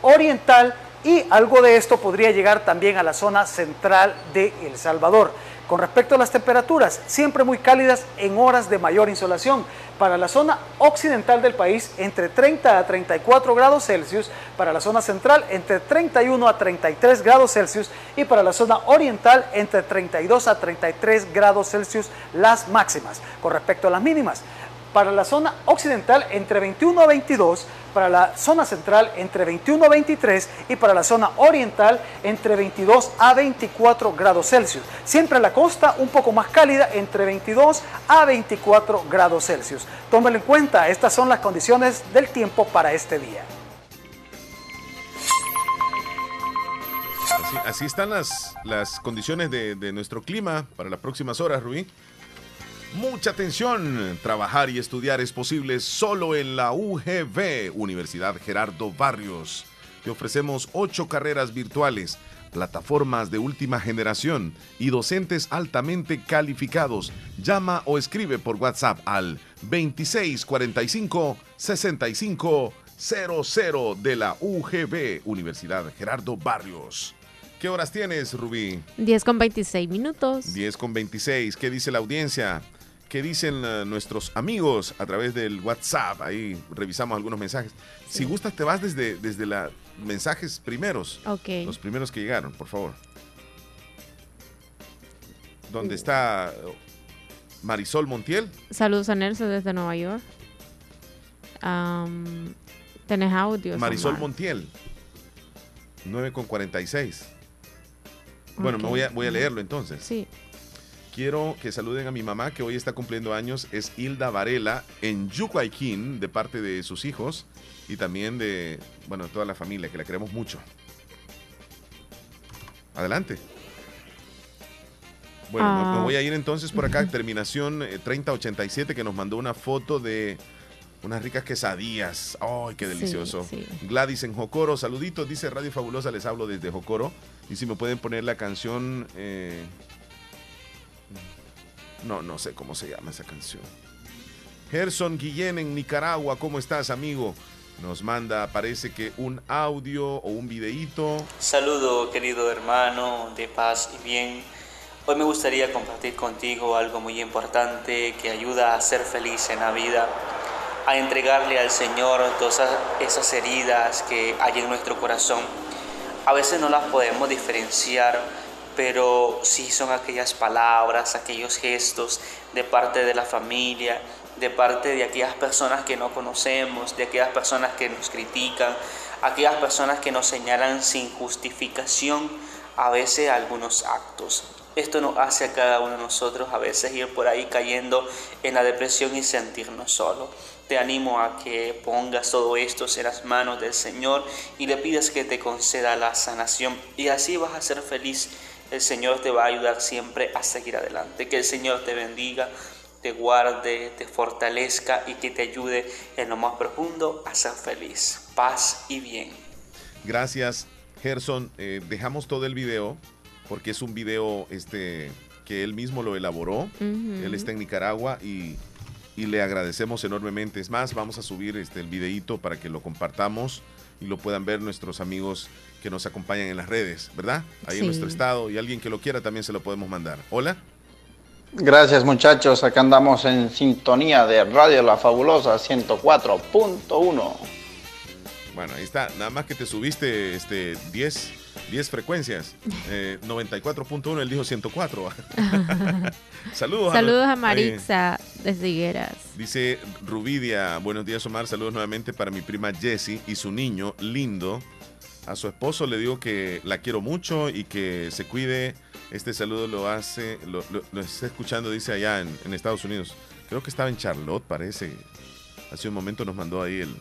oriental y algo de esto podría llegar también a la zona central de El Salvador. Con respecto a las temperaturas, siempre muy cálidas en horas de mayor insolación. Para la zona occidental del país, entre 30 a 34 grados Celsius. Para la zona central, entre 31 a 33 grados Celsius. Y para la zona oriental, entre 32 a 33 grados Celsius las máximas. Con respecto a las mínimas, para la zona occidental entre 21 a 22, para la zona central entre 21 a 23 y para la zona oriental entre 22 a 24 grados Celsius. Siempre la costa un poco más cálida entre 22 a 24 grados Celsius. Tómelo en cuenta, estas son las condiciones del tiempo para este día. Así, están las, las condiciones de, de nuestro clima para las próximas horas, Rubí. Mucha atención. Trabajar y estudiar es posible solo en la UGB, Universidad Gerardo Barrios. Te ofrecemos ocho carreras virtuales, plataformas de última generación y docentes altamente calificados. Llama o escribe por WhatsApp al 2645 65 00 de la UGB, Universidad Gerardo Barrios. ¿Qué horas tienes, Rubí? 10 con 26 minutos. 10 con 26. ¿Qué dice la audiencia? ¿Qué dicen uh, nuestros amigos a través del WhatsApp? Ahí revisamos algunos mensajes. Si gustas, te vas desde, desde los mensajes primeros. Ok. Los primeros que llegaron, por favor. ¿Dónde está uh, Marisol Montiel? Saludos a Nelson desde Nueva York. Am, tenés audio. Marisol Omar. Montiel. 9 con 46. Bueno, me voy a, voy a leerlo entonces. Sí. Quiero que saluden a mi mamá que hoy está cumpliendo años. Es Hilda Varela en Yucuayquín de parte de sus hijos y también de, bueno, toda la familia que la queremos mucho. Adelante. Bueno, me Ah. voy a ir entonces por acá. Terminación eh, 3087 que nos mandó una foto de unas ricas quesadillas. ¡Ay, qué Sí, delicioso! sí. Gladys en Jocoro, saluditos, dice Radio Fabulosa, les hablo desde Jocoro. Y si me pueden poner la canción... eh, no, no sé cómo se llama esa canción. Gerson Guillén en Nicaragua, ¿cómo estás, amigo? Nos manda, parece que un audio o un videíto. Saludo querido hermano de paz y bien. Hoy me gustaría compartir contigo algo muy importante que ayuda a ser feliz en la vida, a entregarle al Señor todas esas- heridas que hay en nuestro corazón. A veces no las podemos diferenciar, pero sí son aquellas palabras, aquellos gestos de parte de la familia, de parte de aquellas personas que no conocemos, de aquellas personas que nos critican, aquellas personas que nos señalan sin justificación a veces algunos actos. Esto nos hace a cada uno de nosotros a veces ir por ahí cayendo en la depresión y sentirnos solos. Te animo a que pongas todo esto en las manos del Señor y le pidas que te conceda la sanación y así vas a ser feliz. El Señor te va a ayudar siempre a seguir adelante. Que el Señor te bendiga, te guarde, te fortalezca y que te ayude en lo más profundo a ser feliz. Paz y bien. Gracias, Gerson. Eh, dejamos todo el video porque es un video este, que él mismo lo elaboró. Él está en Nicaragua y, y le agradecemos enormemente. Es más, vamos a subir este, el videíto para que lo compartamos y lo puedan ver nuestros amigos que nos acompañan en las redes, ¿verdad? Ahí en nuestro estado y alguien que lo quiera también se lo podemos mandar. Hola. Gracias muchachos, acá andamos en sintonía de Radio La Fabulosa 104.1. Bueno, ahí está. Nada más que te subiste este 10, 10 frecuencias. Eh, 94.1, él dijo 104. Saludos. Saludos a ahí. Marixa desde Higueras. Dice Rubidia, buenos días Omar, saludos nuevamente para mi prima Jessie y su niño lindo. A su esposo le digo que la quiero mucho y que se cuide. Este saludo lo hace, lo, lo- lo está escuchando, dice allá en, en Estados Unidos. Creo que estaba en Charlotte, parece. Hace un momento nos mandó ahí el,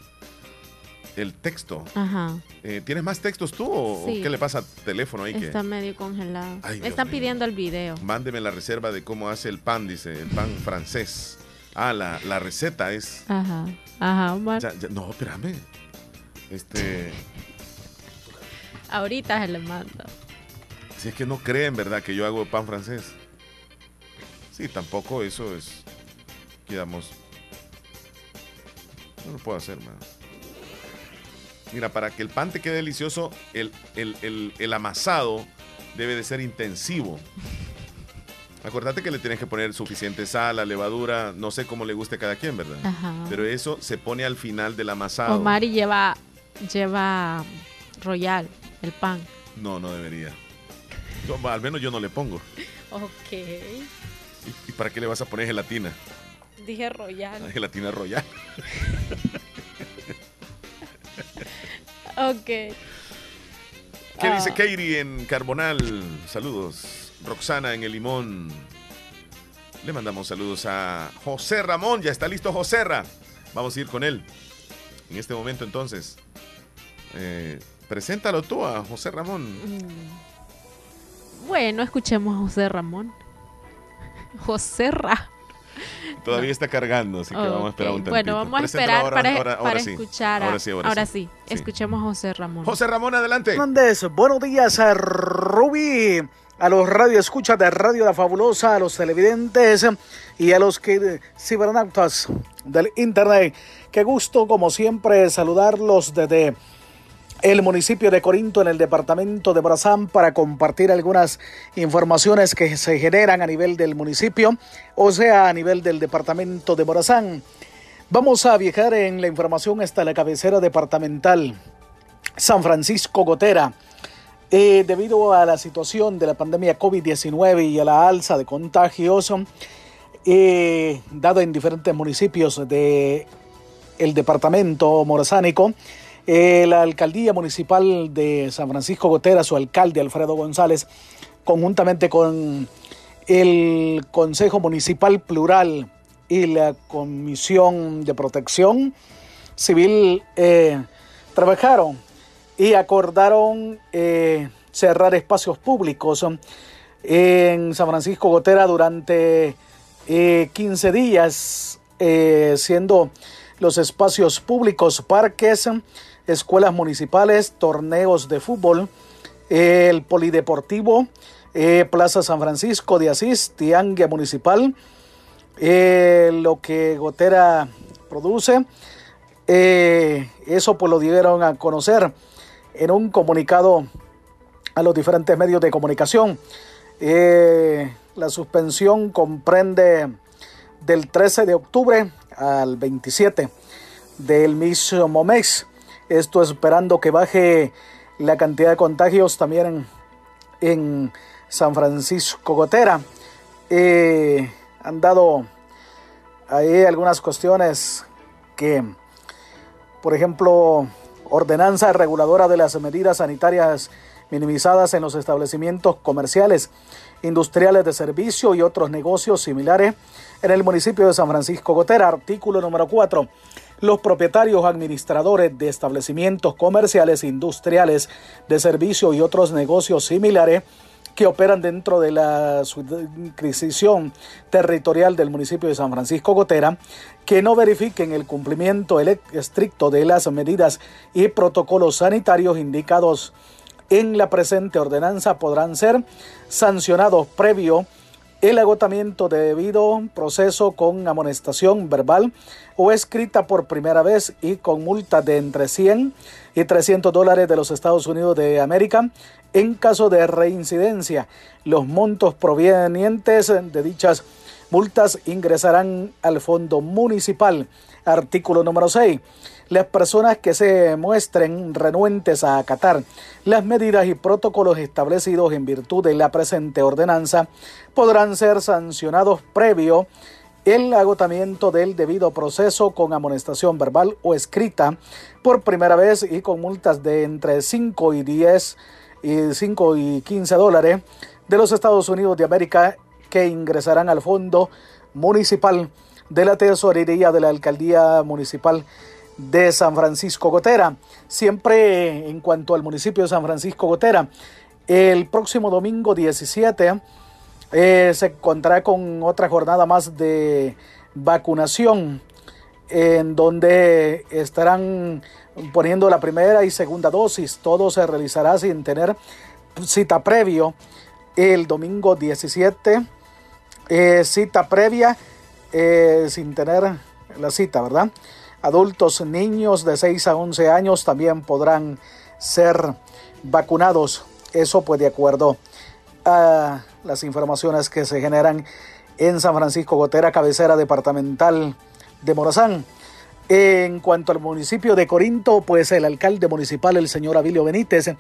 el texto. Ajá. Eh, ¿Tienes más textos tú o, qué le pasa al teléfono ahí? que- Está medio congelado. Ay, Me están mío. pidiendo el video. Mándeme la reserva de cómo hace el pan, dice, el pan francés. Ah, la, la receta es. Ajá. Ajá, Omar. Ya- ya- no, espérame. Este. Ahorita se le mando. Si es que no creen, ¿verdad? Que yo hago pan francés. Sí, tampoco eso es. Quedamos. No lo puedo hacer, man. Mira, para que el pan te quede delicioso, el, el- el- el amasado debe de ser intensivo. Acordate que le tienes que poner suficiente sal, la levadura, no sé cómo le guste a cada quien, ¿verdad? Ajá. Pero eso se pone al final del amasado. Omar y lleva, lleva Royal, el pan. No, no debería. No, al menos yo no le pongo. Ok. ¿Y, y para qué le vas a poner gelatina? Dije Royal. La gelatina royal. Ok. ¿Qué Ah. dice Katie en Carbonal? Saludos. Roxana en el Limón. Le mandamos saludos a José Ramón. Ya está listo Joserra. Vamos a ir con él. En este momento entonces. eh, preséntalo tú a José Ramón. Mm. Bueno, escuchemos a José Ramón. José Ra. Todavía está cargando, así que vamos a esperar un tantito. Bueno, vamos a esperar ahora, para, ahora- ahora para sí. escuchar. Ahora sí, ahora sí. sí. Escuchemos a José Ramón. José Ramón, adelante. Hernández, buenos días, a Rubí. a los radioescuchas de Radio La Fabulosa, a los televidentes y a los que, cibernautas del Internet. Qué gusto, como siempre, saludarlos desde el municipio de Corinto en el departamento de Brazán para compartir algunas informaciones que se generan a nivel del municipio, o sea, a nivel del departamento de Morazán. Vamos a viajar en la información hasta la cabecera departamental San Francisco Gotera. Eh, debido a la situación de la pandemia COVID-19 y a la alza de contagios, eh, dado en diferentes municipios de el departamento morazánico, eh, la alcaldía municipal de San Francisco Gotera, su alcalde Alfredo González, conjuntamente con el Consejo Municipal Plural y la Comisión de Protección Civil, trabajaron y acordaron eh, cerrar espacios públicos en San Francisco Gotera durante 15 eh, días, eh, siendo los espacios públicos, parques, escuelas municipales, torneos de fútbol, el polideportivo, Plaza San Francisco de Asís, Tiangue Municipal, lo que Gotera produce, eso pues lo dieron a conocer en un comunicado a los diferentes medios de comunicación. Eh, la suspensión comprende del 13 de octubre al 27 del mismo mes. Esto esperando que baje la cantidad de contagios también en, San Francisco Gotera. Eh, han dado ahí algunas cuestiones que, por ejemplo, ordenanza reguladora de las medidas sanitarias minimizadas en los establecimientos comerciales, industriales de servicio y otros negocios similares en el municipio de San Francisco Gotera. Artículo número 4. Los propietarios administradores de establecimientos comerciales, industriales de servicio y otros negocios similares que operan dentro de la subdivisión territorial del municipio de San Francisco Gotera, que no verifiquen el cumplimiento estricto de las medidas y protocolos sanitarios indicados en la presente ordenanza podrán ser sancionados previo el agotamiento de debido proceso con amonestación verbal o escrita por primera vez y con multa de entre 100 y 300 dólares de los Estados Unidos de América en caso de reincidencia. Los montos provenientes de dichas multas ingresarán al fondo municipal. Artículo número 6. Las personas que se muestren renuentes a acatar las medidas y protocolos establecidos en virtud de la presente ordenanza podrán ser sancionados previo el agotamiento del debido proceso con amonestación verbal o escrita por primera vez y con multas de entre 5 y 10 y 5 y 15 dólares de los Estados Unidos de América que ingresarán al fondo municipal de la tesorería de la alcaldía municipal de San Francisco Gotera. Siempre en cuanto al municipio de San Francisco Gotera, el próximo domingo 17 eh, se contará con otra jornada más de vacunación en donde estarán poniendo la primera y segunda dosis. Todo se realizará sin tener cita previo el domingo 17. Eh, cita previa eh, sin tener la cita, ¿verdad? Adultos, niños de 6 a 11 años también podrán ser vacunados. Eso pues de acuerdo a las informaciones que se generan en San Francisco Gotera, cabecera departamental de Morazán. En cuanto al municipio de Corinto, pues el alcalde municipal, el señor Avilio Benítez,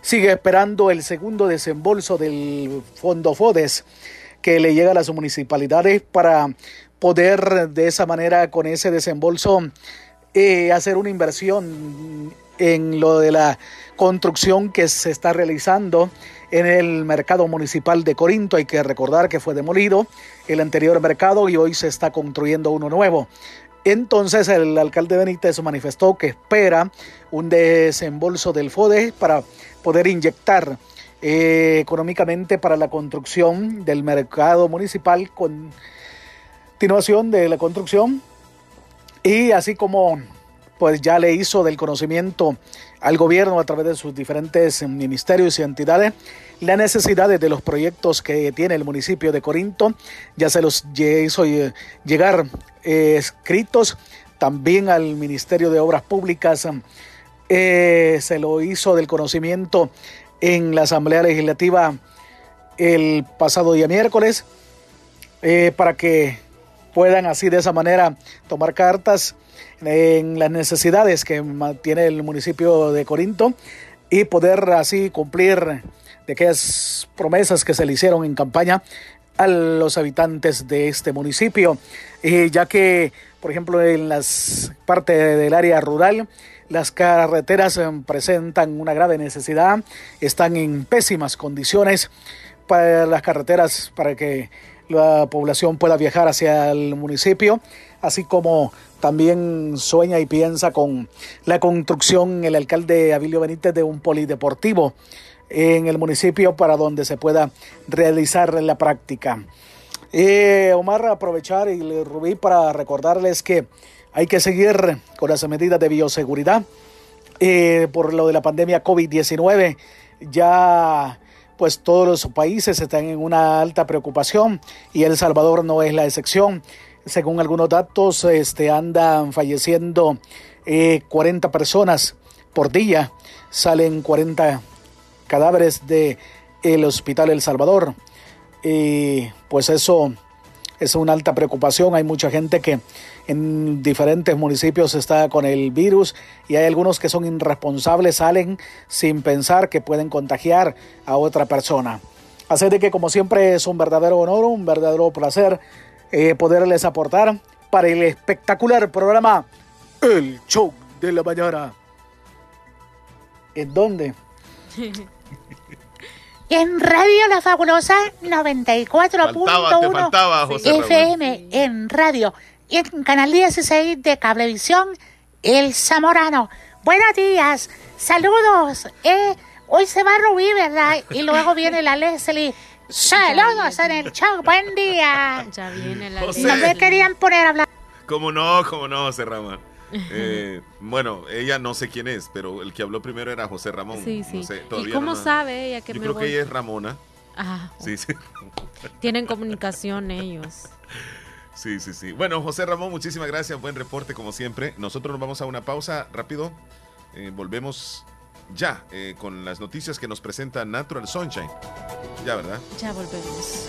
sigue esperando el segundo desembolso del Fondo FODES que le llega a las municipalidades para poder de esa manera, con ese desembolso, eh, hacer una inversión en lo de la construcción que se está realizando en el mercado municipal de Corinto. Hay que recordar que fue demolido el anterior mercado y hoy se está construyendo uno nuevo. Entonces el alcalde Benítez manifestó que espera un desembolso del FODE para poder inyectar eh, económicamente para la construcción del mercado municipal, con continuación de la construcción y así como pues ya le hizo del conocimiento al gobierno a través de sus diferentes ministerios y entidades las necesidades de los proyectos que tiene el municipio de Corinto. Ya se los hizo llegar eh, escritos también al Ministerio de Obras Públicas. Eh, se lo hizo del conocimiento en la Asamblea Legislativa el pasado día miércoles eh, para que puedan así de esa manera tomar cartas en las necesidades que tiene el municipio de Corinto y poder así cumplir de aquellas promesas que se le hicieron en campaña a los habitantes de este municipio, ya que, por ejemplo, en las partes del área rural, las carreteras presentan una grave necesidad, están en pésimas condiciones para las carreteras para que la población pueda viajar hacia el municipio, así como también sueña y piensa con la construcción el alcalde Abilio Benítez de un polideportivo en el municipio para donde se pueda realizar la práctica. Eh, Omar, aprovechar y Rubí para recordarles que hay que seguir con las medidas de bioseguridad eh, por lo de la pandemia COVID-19. Ya pues todos los países están en una alta preocupación y El Salvador no es la excepción. Según algunos datos, este, andan falleciendo 40 eh, personas por día, salen 40 cadáveres de el Hospital El Salvador. Y pues eso es una alta preocupación. Hay mucha gente que en diferentes municipios está con el virus y hay algunos que son irresponsables, salen sin pensar que pueden contagiar a otra persona. Así de que como siempre es un verdadero honor, un verdadero placer eh, poderles aportar para el espectacular programa El Show de la Mañana. ¿En dónde? En Radio La Fabulosa 94.1 FM en radio y en Canal 16 de Cablevisión El Zamorano. Buenos días, saludos. Eh, hoy se va Rubí, ¿verdad? Y luego viene la Leslie. Saludos en el show, buen día. Ya viene la Leslie. No me querían poner a hablar. ¿Cómo no? ¿Cómo no, Ramón? Eh, bueno, ella no sé quién es, pero el que habló primero era José Ramón. Sí, sí. No sé, ¿Y cómo no- sabe ella que Yo me creo voy? que ella es Ramona. Ah, Sí, sí. tienen comunicación ellos. Sí, sí, sí. Bueno, José Ramón, muchísimas gracias. Buen reporte, como siempre. Nosotros nos vamos a una pausa rápido. Eh, volvemos ya eh, con las noticias que nos presenta Natural Sunshine. Ya, ¿verdad? Ya volvemos.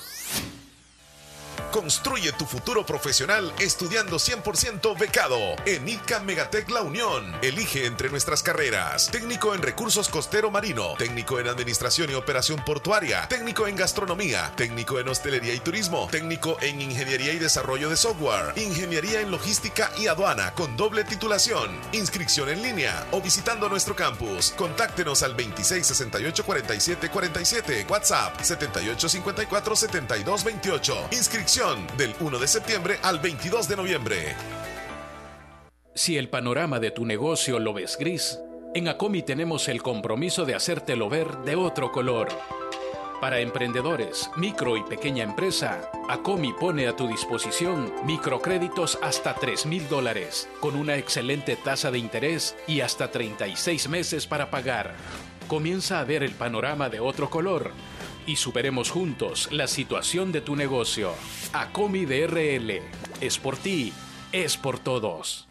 Construye tu futuro profesional estudiando 100% becado en ICA Megatec La Unión. Elige entre nuestras carreras: técnico en recursos costero marino, técnico en administración y operación portuaria, técnico en gastronomía, técnico en hostelería y turismo, técnico en ingeniería y desarrollo de software, ingeniería en logística y aduana con doble titulación. Inscripción en línea o visitando nuestro campus. Contáctenos al 2668 47 47, WhatsApp 7854 72 28. Del 1 de septiembre al 22 de noviembre. Si el panorama de tu negocio lo ves gris, en Acomi tenemos el compromiso de hacértelo ver de otro color. Para emprendedores, micro y pequeña empresa, Acomi pone a tu disposición microcréditos hasta 3 mil dólares, con una excelente tasa de interés y hasta 36 meses para pagar. Comienza a ver el panorama de otro color y superemos juntos la situación de tu negocio. Acomi DRL. Es por ti, es por todos.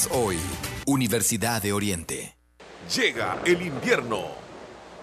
hoy. Universidad de Oriente. Llega el invierno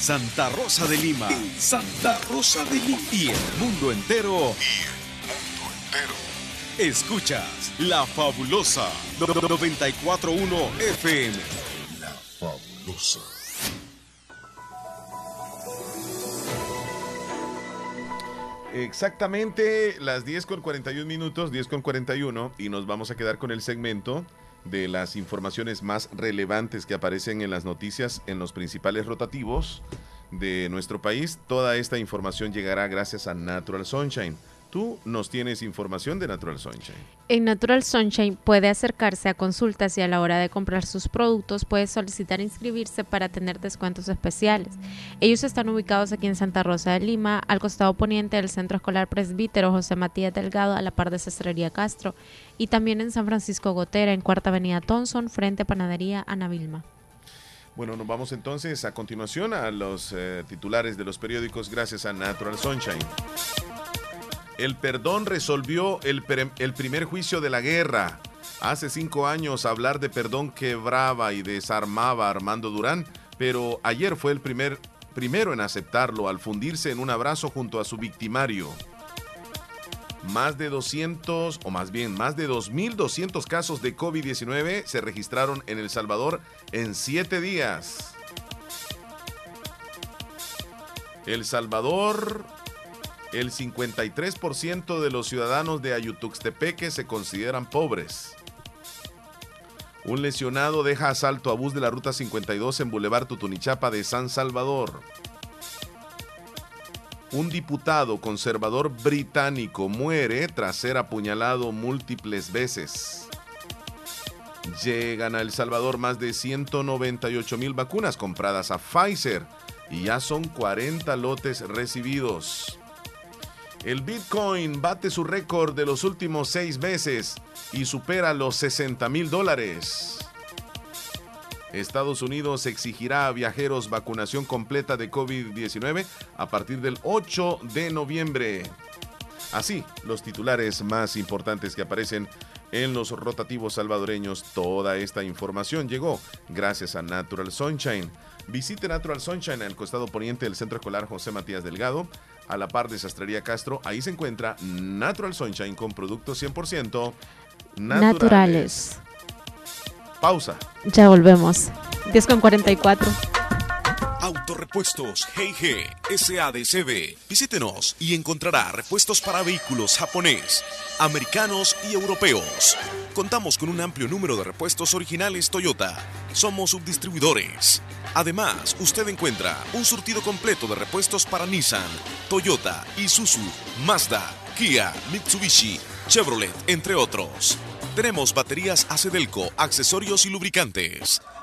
Santa Rosa de Lima. Santa Rosa de Lima. Y el mundo entero. Y el mundo entero. Escuchas La Fabulosa 941 FM. La Fabulosa. Exactamente las 10 con 41 minutos, 10 con 41, y nos vamos a quedar con el segmento de las informaciones más relevantes que aparecen en las noticias en los principales rotativos de nuestro país. Toda esta información llegará gracias a Natural Sunshine. Tú nos tienes información de Natural Sunshine. En Natural Sunshine puede acercarse a consultas y a la hora de comprar sus productos puede solicitar inscribirse para tener descuentos especiales. Ellos están ubicados aquí en Santa Rosa de Lima, al costado poniente del Centro Escolar Presbítero José Matías Delgado, a la par de Cestrería Castro, y también en San Francisco Gotera, en Cuarta Avenida Thompson, frente a Panadería Ana Vilma. Bueno, nos vamos entonces a continuación a los eh, titulares de los periódicos gracias a Natural Sunshine. El perdón resolvió el, primer juicio de la guerra. Hace cinco años hablar de perdón quebraba y desarmaba a Armando Durán, pero ayer fue el primer, primero en aceptarlo al fundirse en un abrazo junto a su victimario. Más de 200, o más bien más de 2.200 casos de COVID-19 se registraron en El Salvador en siete días. El Salvador el 53% de los ciudadanos de Ayutuxtepeque se consideran pobres. Un lesionado deja asalto a bus de la Ruta 52 en Boulevard Tutunichapa de San Salvador. Un diputado conservador británico muere tras ser apuñalado múltiples veces. Llegan a El Salvador más de 198 mil vacunas compradas a Pfizer y ya son 40 lotes recibidos. El Bitcoin bate su récord de los últimos seis meses y supera los 60 mil dólares. Estados Unidos exigirá a viajeros vacunación completa de COVID-19 a partir del 8 de noviembre. Así, los titulares más importantes que aparecen en los rotativos salvadoreños. Toda esta información llegó gracias a Natural Sunshine. Visite Natural Sunshine al costado poniente del Centro Escolar José Matías Delgado a la par de Sastrería Castro. Ahí se encuentra Natural Sunshine con productos 100% naturales. naturales. Pausa. Ya volvemos. 10 con 44. Autorepuestos G&G SADCB. Visítenos y encontrará repuestos para vehículos japonés, americanos y europeos. Contamos con un amplio número de repuestos originales Toyota. Somos subdistribuidores. Además, usted encuentra un surtido completo de repuestos para Nissan, Toyota, Isuzu, Mazda, Kia, Mitsubishi, Chevrolet, entre otros. Tenemos baterías Acedelco, accesorios y lubricantes.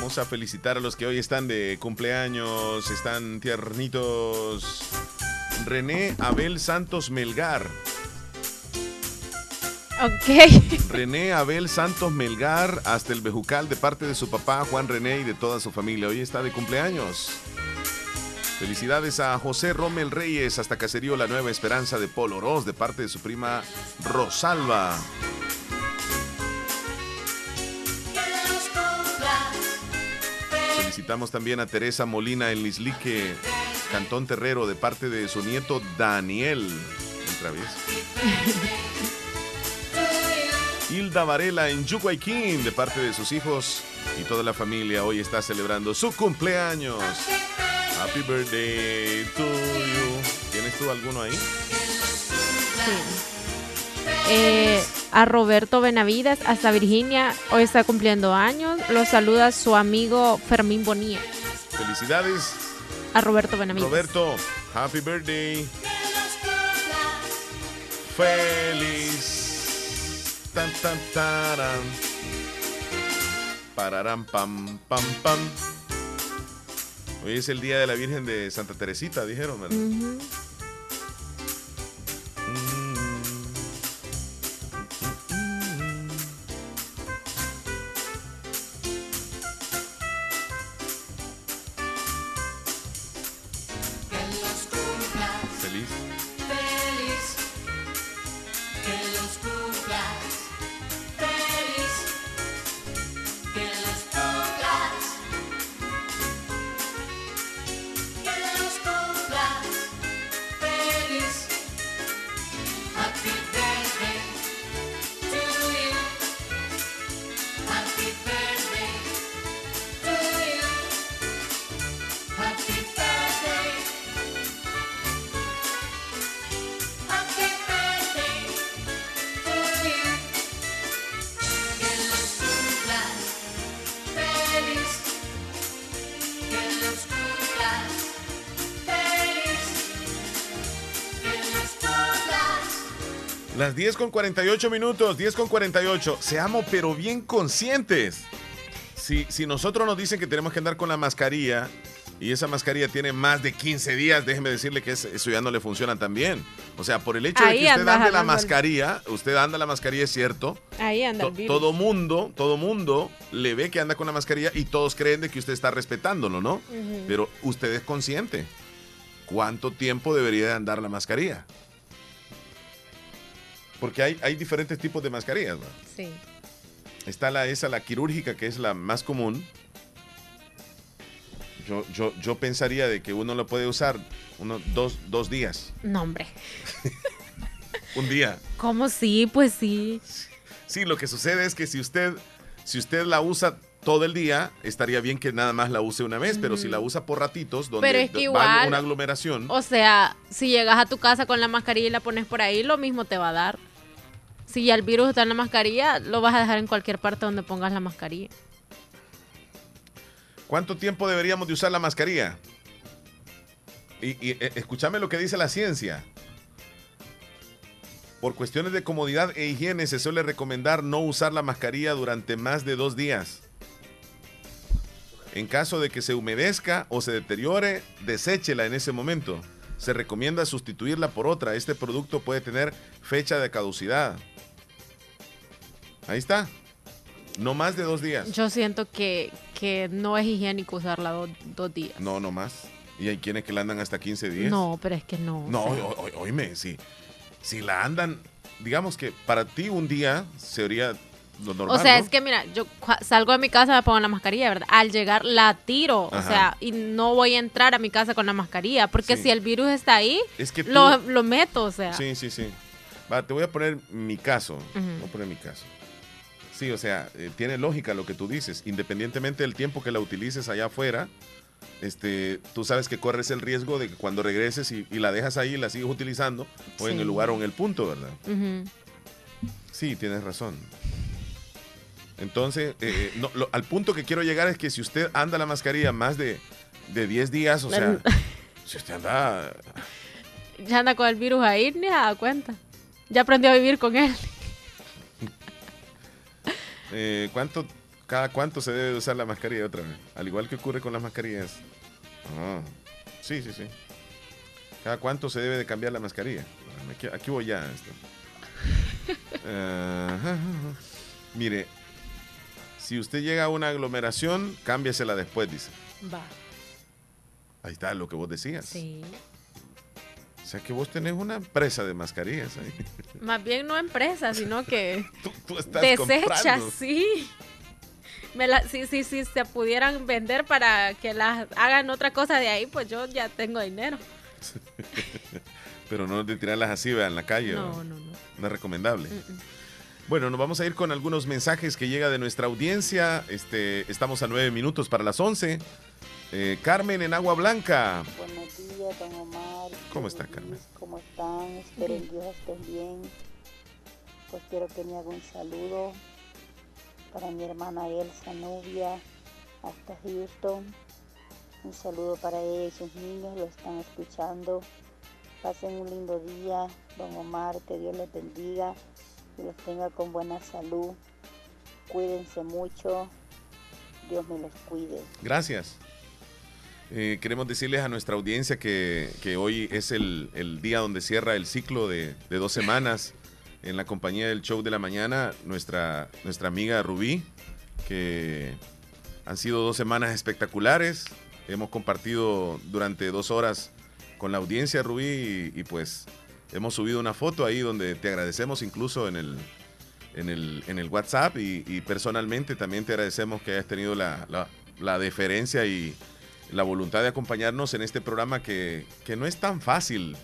Vamos a felicitar a los que hoy están de cumpleaños, están tiernitos. René Abel Santos Melgar. Ok. René Abel Santos Melgar, hasta el Bejucal, de parte de su papá Juan René y de toda su familia. Hoy está de cumpleaños. Felicidades a José Rommel Reyes, hasta Caserío La Nueva Esperanza de Polo Ross, de parte de su prima Rosalba. Felicitamos también a Teresa Molina en Lislique, Cantón Terrero, de parte de su nieto Daniel. Otra vez. Hilda Varela en Yuguayquín, de parte de sus hijos y toda la familia. Hoy está celebrando su cumpleaños. Happy birthday to you. ¿Tienes tú alguno ahí? Eh, a Roberto Benavides, hasta Virginia, hoy está cumpliendo años. Lo saluda su amigo Fermín Bonilla. Felicidades. A Roberto Benavides. Roberto, happy birthday. Feliz. Tan, tan, taran. Pararam, pam, pam, pam. Hoy es el día de la Virgen de Santa Teresita, dijeron, ¿verdad? Las 10 con 48 minutos, 10 con 48. Seamos pero bien conscientes. Si, si nosotros nos dicen que tenemos que andar con la mascarilla y esa mascarilla tiene más de 15 días, déjeme decirle que es- eso ya no le funciona tan bien. O sea, por el hecho Ahí de que usted ande la mascarilla, usted anda la mascarilla, es cierto. Ahí anda el virus. todo mundo, todo mundo le ve que anda con la mascarilla y todos creen de que usted está respetándolo, ¿no? Pero usted es consciente. ¿Cuánto tiempo debería de andar la mascarilla? Porque hay, hay diferentes tipos de mascarillas. ¿no? Sí. Está la esa, la quirúrgica, que es la más común. Yo, yo, yo pensaría de que uno lo puede usar unos dos, dos días. No, hombre. Un día. ¿Cómo sí? Pues sí. Sí, lo que sucede es que si usted, si usted la usa todo el día, estaría bien que nada más la use una vez, pero si la usa por ratitos, donde Pero es que va una aglomeración, O sea, si llegas a tu casa con la mascarilla y la pones por ahí, lo mismo te va a dar. Si ya el virus está en la mascarilla, lo vas a dejar en cualquier parte donde pongas la mascarilla. ¿cuánto tiempo deberíamos de usar la mascarilla? Y, y, eh, escúchame lo que dice la ciencia. Por cuestiones de comodidad e higiene se suele recomendar no usar la mascarilla durante más de dos días. En caso de que se humedezca o se deteriore, deséchela en ese momento. Se recomienda sustituirla por otra. Este producto puede tener fecha de caducidad. Ahí está. No más de dos días. Yo siento que, que no es higiénico usarla do- dos días. No, no más. Y hay quienes que la andan hasta 15 días. No, pero es que no. No, o sea, o- o- oíme, si, si la andan, digamos que para ti un día sería lo normal. o sea, ¿no? es que mira, yo salgo de mi casa me pongo la mascarilla, ¿verdad? Al llegar la tiro, Ajá. o sea, y no voy a entrar a mi casa con la mascarilla, porque Sí. si el virus está ahí, Es que tú- lo, lo meto, o sea. Sí, sí, sí. Va, te voy a poner mi caso. Voy a poner mi caso. Sí, o sea, eh, tiene lógica lo que tú dices. Independientemente del tiempo que la utilices allá afuera, este, tú sabes que corres el riesgo de que cuando regreses y, y la dejas ahí y la sigues utilizando, o en el lugar o en el punto, ¿verdad? Sí, tienes razón. Entonces, eh, no, lo- al punto que quiero llegar es que si usted anda la mascarilla más de, de 10 días, o sea, si usted anda Ya anda con el virus ahí, ni se da cuenta. Ya aprendió a vivir con él. Eh, ¿cuánto, ¿Cada cuánto se debe usar la mascarilla otra vez? Al igual que ocurre con las mascarillas. Ah, sí, sí, sí. ¿Cada cuánto se debe de cambiar la mascarilla? Ah, Aquí, aquí voy ya. Esto. Mire, si usted llega a una aglomeración, cámbiasela después, dice. Va. Ahí está lo que vos decías. Sí. O sea que vos tenés una empresa de mascarillas ahí. Más bien no empresa, sino que Tú estás desecha, comprando. sí. Me la, si, si, si se pudieran vender para que las hagan otra cosa de ahí, pues yo ya tengo dinero. Pero no de tirarlas así, en la calle. No, ¿no? no, no. No es recomendable. Bueno, nos vamos a ir con algunos mensajes que llega de nuestra audiencia. Este, estamos a nueve minutos para las once. Eh, Carmen en Agua Blanca. Buenos días, don Omar. ¿Cómo está, Carmen? ¿Cómo están? Espero en Dios estén bien. Pues quiero que me haga un saludo para mi hermana Elsa Nubia hasta Houston. Un saludo para ella y sus niños, lo están escuchando. Pasen un lindo día, don Omar, que Dios les bendiga y los tenga con buena salud. Cuídense mucho, Dios me los cuide. Gracias. Eh, queremos decirles a nuestra audiencia que, que hoy es el, el día donde cierra el ciclo de, de dos semanas en la compañía del show de la mañana, nuestra, nuestra amiga Rubí, que han sido dos semanas espectaculares. Hemos compartido durante dos horas con la audiencia, Rubí, y, pues hemos subido una foto ahí donde te agradecemos incluso en el, en el, en el WhatsApp y, y personalmente también te agradecemos que hayas tenido la, la, la deferencia y la voluntad de acompañarnos en este programa que, que no es tan fácil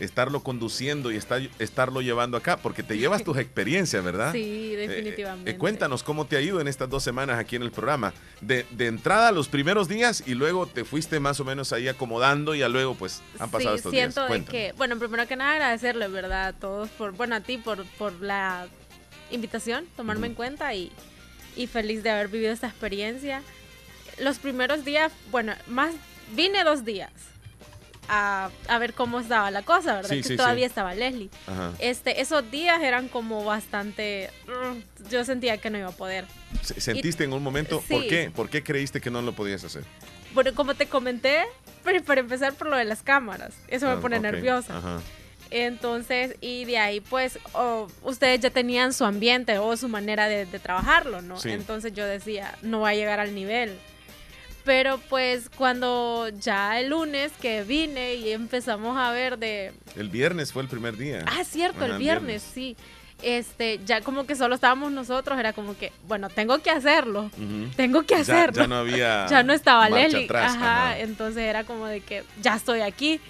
estarlo conduciendo y estar, estarlo llevando acá, porque te llevas tus experiencias, ¿verdad? Sí, Eh, definitivamente. eh, cuéntanos cómo te ha ido en estas dos semanas aquí en el programa. De, de entrada los primeros días y luego te fuiste más o menos ahí acomodando y ya luego pues han pasado sí, estos siento días. de Cuéntame. que, bueno, primero que nada agradecerle, ¿verdad? A todos por, bueno, a ti por, por la invitación, tomarme en cuenta y, y feliz de haber vivido esta experiencia. Los primeros días, bueno, más, vine dos días a, a ver cómo estaba la cosa, ¿verdad? Sí, que sí, todavía sí. estaba Leslie. Ajá. Este, esos días eran como bastante, mm, yo sentía que no iba a poder. Se- ¿Sentiste en un momento por qué? ¿Por qué creíste que no lo podías hacer? Bueno, como te comenté, pero para empezar por lo de las cámaras, eso Ah, me pone ok, nerviosa. Ajá. Entonces, y de ahí, pues, oh, ustedes ya tenían su ambiente o su manera de, de trabajarlo, ¿no? Sí. Entonces yo decía, no va a llegar al nivel. Pero pues cuando ya el lunes que vine y empezamos a ver de... El viernes fue el primer día. Ah, cierto, Ajá, el viernes, sí. Este, ya como que solo estábamos nosotros, era como que, bueno, tengo que hacerlo. Tengo que hacerlo. ya no había Ya no estaba Leli. atrás, Ajá, ajá. entonces era como de que ya estoy aquí.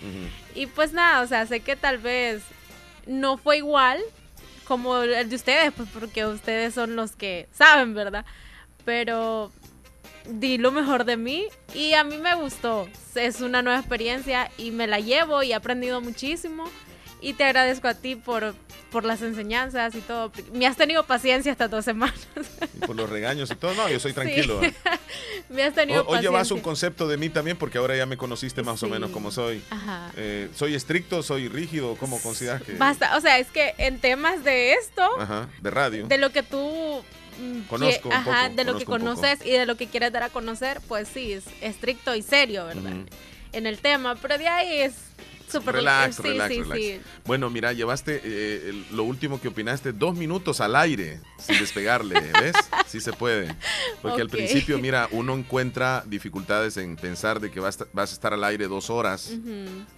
Y pues nada, o sea, sé que tal vez no fue igual como el de ustedes, pues porque ustedes son los que saben, ¿verdad? Pero di lo mejor de mí y a mí me gustó. Es una nueva experiencia y me la llevo y he aprendido muchísimo. Y te agradezco a ti por, por las enseñanzas y todo. Me has tenido paciencia estas dos semanas. Y por los regaños y todo. No, yo soy tranquilo. Sí. me has tenido Hoy, hoy paciencia. llevas un concepto de mí también porque ahora ya me conociste más o Sí. menos como soy. Ajá. Eh, ¿Soy estricto? ¿Soy rígido? ¿Cómo consideras que...? Basta, o sea, es que en temas de esto, Ajá, de radio. de lo que tú Conozco que- un ajá, poco, de lo que conozco poco. conoces y de lo que quieres dar a conocer, pues sí, es estricto y serio, ¿verdad? En el tema, pero de ahí es súper Relax, sí, relax, sí, relax. sí. Bueno, mira, llevaste eh, el- lo último que opinaste, dos minutos al aire sin despegarle, ¿ves? Sí se puede. Porque al principio, mira, uno encuentra dificultades en pensar de que vas, a- vas a estar al aire dos horas.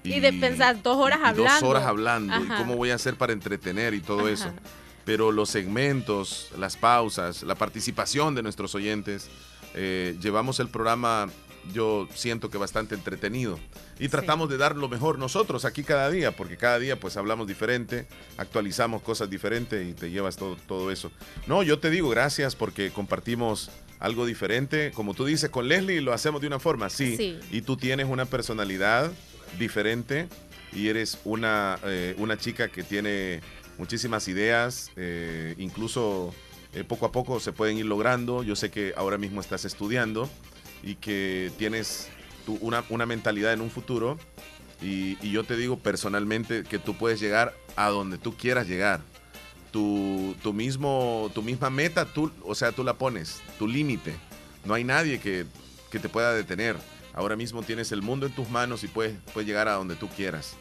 Y, de pensar dos horas y hablando. Dos horas hablando. ¿Y cómo voy a hacer para entretener y todo Ajá. eso? Pero los segmentos, las pausas, la participación de nuestros oyentes, eh, llevamos el programa, yo siento que bastante entretenido. Y tratamos de dar lo mejor nosotros aquí cada día, porque cada día pues hablamos diferente, actualizamos cosas diferentes y te llevas todo, todo eso. No, yo te digo gracias porque compartimos algo diferente. Como tú dices, con Leslie lo hacemos de una forma, sí. Sí. Y tú tienes una personalidad diferente y eres una, eh, una chica que tiene muchísimas ideas, eh, incluso eh, poco a poco se pueden ir logrando. Yo sé que ahora mismo estás estudiando y que tienes tu- una, una mentalidad en un futuro y, y yo te digo personalmente que tú puedes llegar a donde tú quieras llegar. Tu, tu, mismo, tu misma meta, tú, o sea, tú la pones, tu límite. No hay nadie que, que te pueda detener. Ahora mismo tienes el mundo en tus manos y puedes, puedes llegar a donde tú quieras.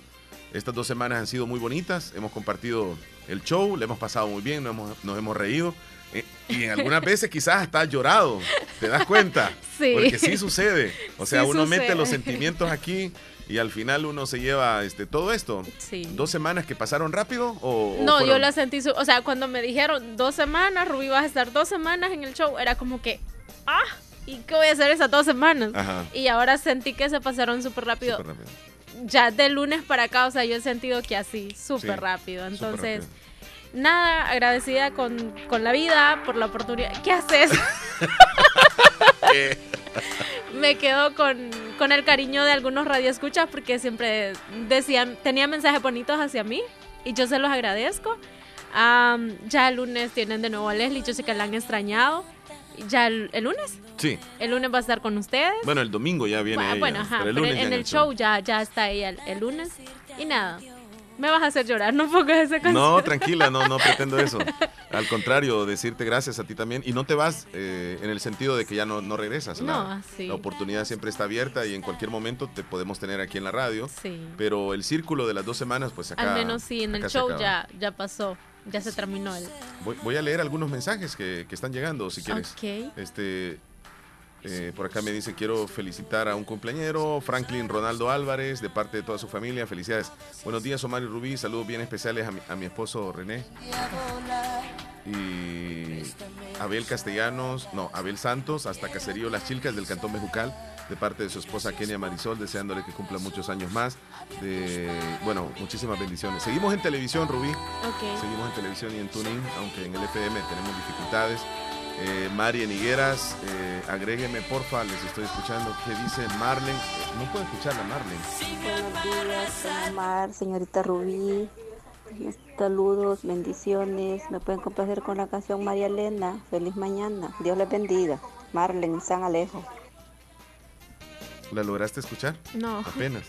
Estas dos semanas han sido muy bonitas. Hemos compartido el show, le hemos pasado muy bien, nos hemos, nos hemos reído. eh, y en algunas veces quizás hasta has llorado. ¿Te das cuenta? Sí. Porque sí sucede. O sea, Sí uno mete los sentimientos aquí y al final uno se lleva este, todo esto. Sí. ¿Dos semanas que pasaron rápido? O, No, yo la sentí, o sea, cuando me dijeron dos semanas, Rubí vas a estar dos semanas en el show, era como que, ah, ¿y qué voy a hacer esas dos semanas? Ajá. Y ahora sentí que se pasaron súper rápido. Súper rápido. Ya de lunes para acá, o sea, yo he sentido que así, súper Sí, rápido. Entonces, rápido. nada, agradecida con, con la vida por la oportunidad. ¿Qué haces? me quedo con, con el cariño de algunos radioescuchas porque siempre decían, tenía mensajes bonitos hacia mí y yo se los agradezco. Am, ya el lunes tienen de nuevo a Leslie, yo sé que la han extrañado. Ya el, el lunes, Sí. el lunes va a estar con ustedes. Bueno, el domingo ya viene Bueno, ella, bueno, ajá, pero el pero lunes en, el show ya, ya está ella el, el lunes. Y nada, me vas a hacer llorar, no pongas esa canción. No, tranquila, no, no pretendo eso. Al contrario, decirte gracias a ti también. Y no te vas eh, en el sentido de que ya no, no regresas. No, la, sí. la oportunidad siempre está abierta y en cualquier momento te podemos tener aquí en la radio. Sí. Pero el círculo de las dos semanas, pues acá. Al menos sí, en el show ya, ya pasó, ya se terminó el... Voy, voy a leer algunos mensajes que, que están llegando, si quieres. Ok. Este, eh, por acá me dice, quiero felicitar a un cumpleañero, Franklin Ronaldo Álvarez, de parte de toda su familia. Felicidades. Buenos días, Omar y Rubí. Saludos bien especiales a mi, a mi esposo René. Y Abel Castellanos, no, Abel Santos, hasta Caserío Las Chilcas del Cantón Bejucal, de parte de su esposa Kenia Marisol, deseándole que cumpla muchos años más. De, bueno, muchísimas bendiciones. Seguimos en televisión, Rubí. Seguimos en televisión y en tuning, aunque en el FM tenemos dificultades. Eh, Mari en Higueras, eh, agrégueme porfa, les estoy escuchando. ¿Qué dice Marlen? Eh, no puedo escucharla, Marlen. Buenos días, Omar, señorita Rubí. Saludos, bendiciones. Me pueden complacer con la canción María Elena. Feliz mañana. Dios les bendiga. Marlen, San Alejo. ¿La lograste escuchar? No. Apenas.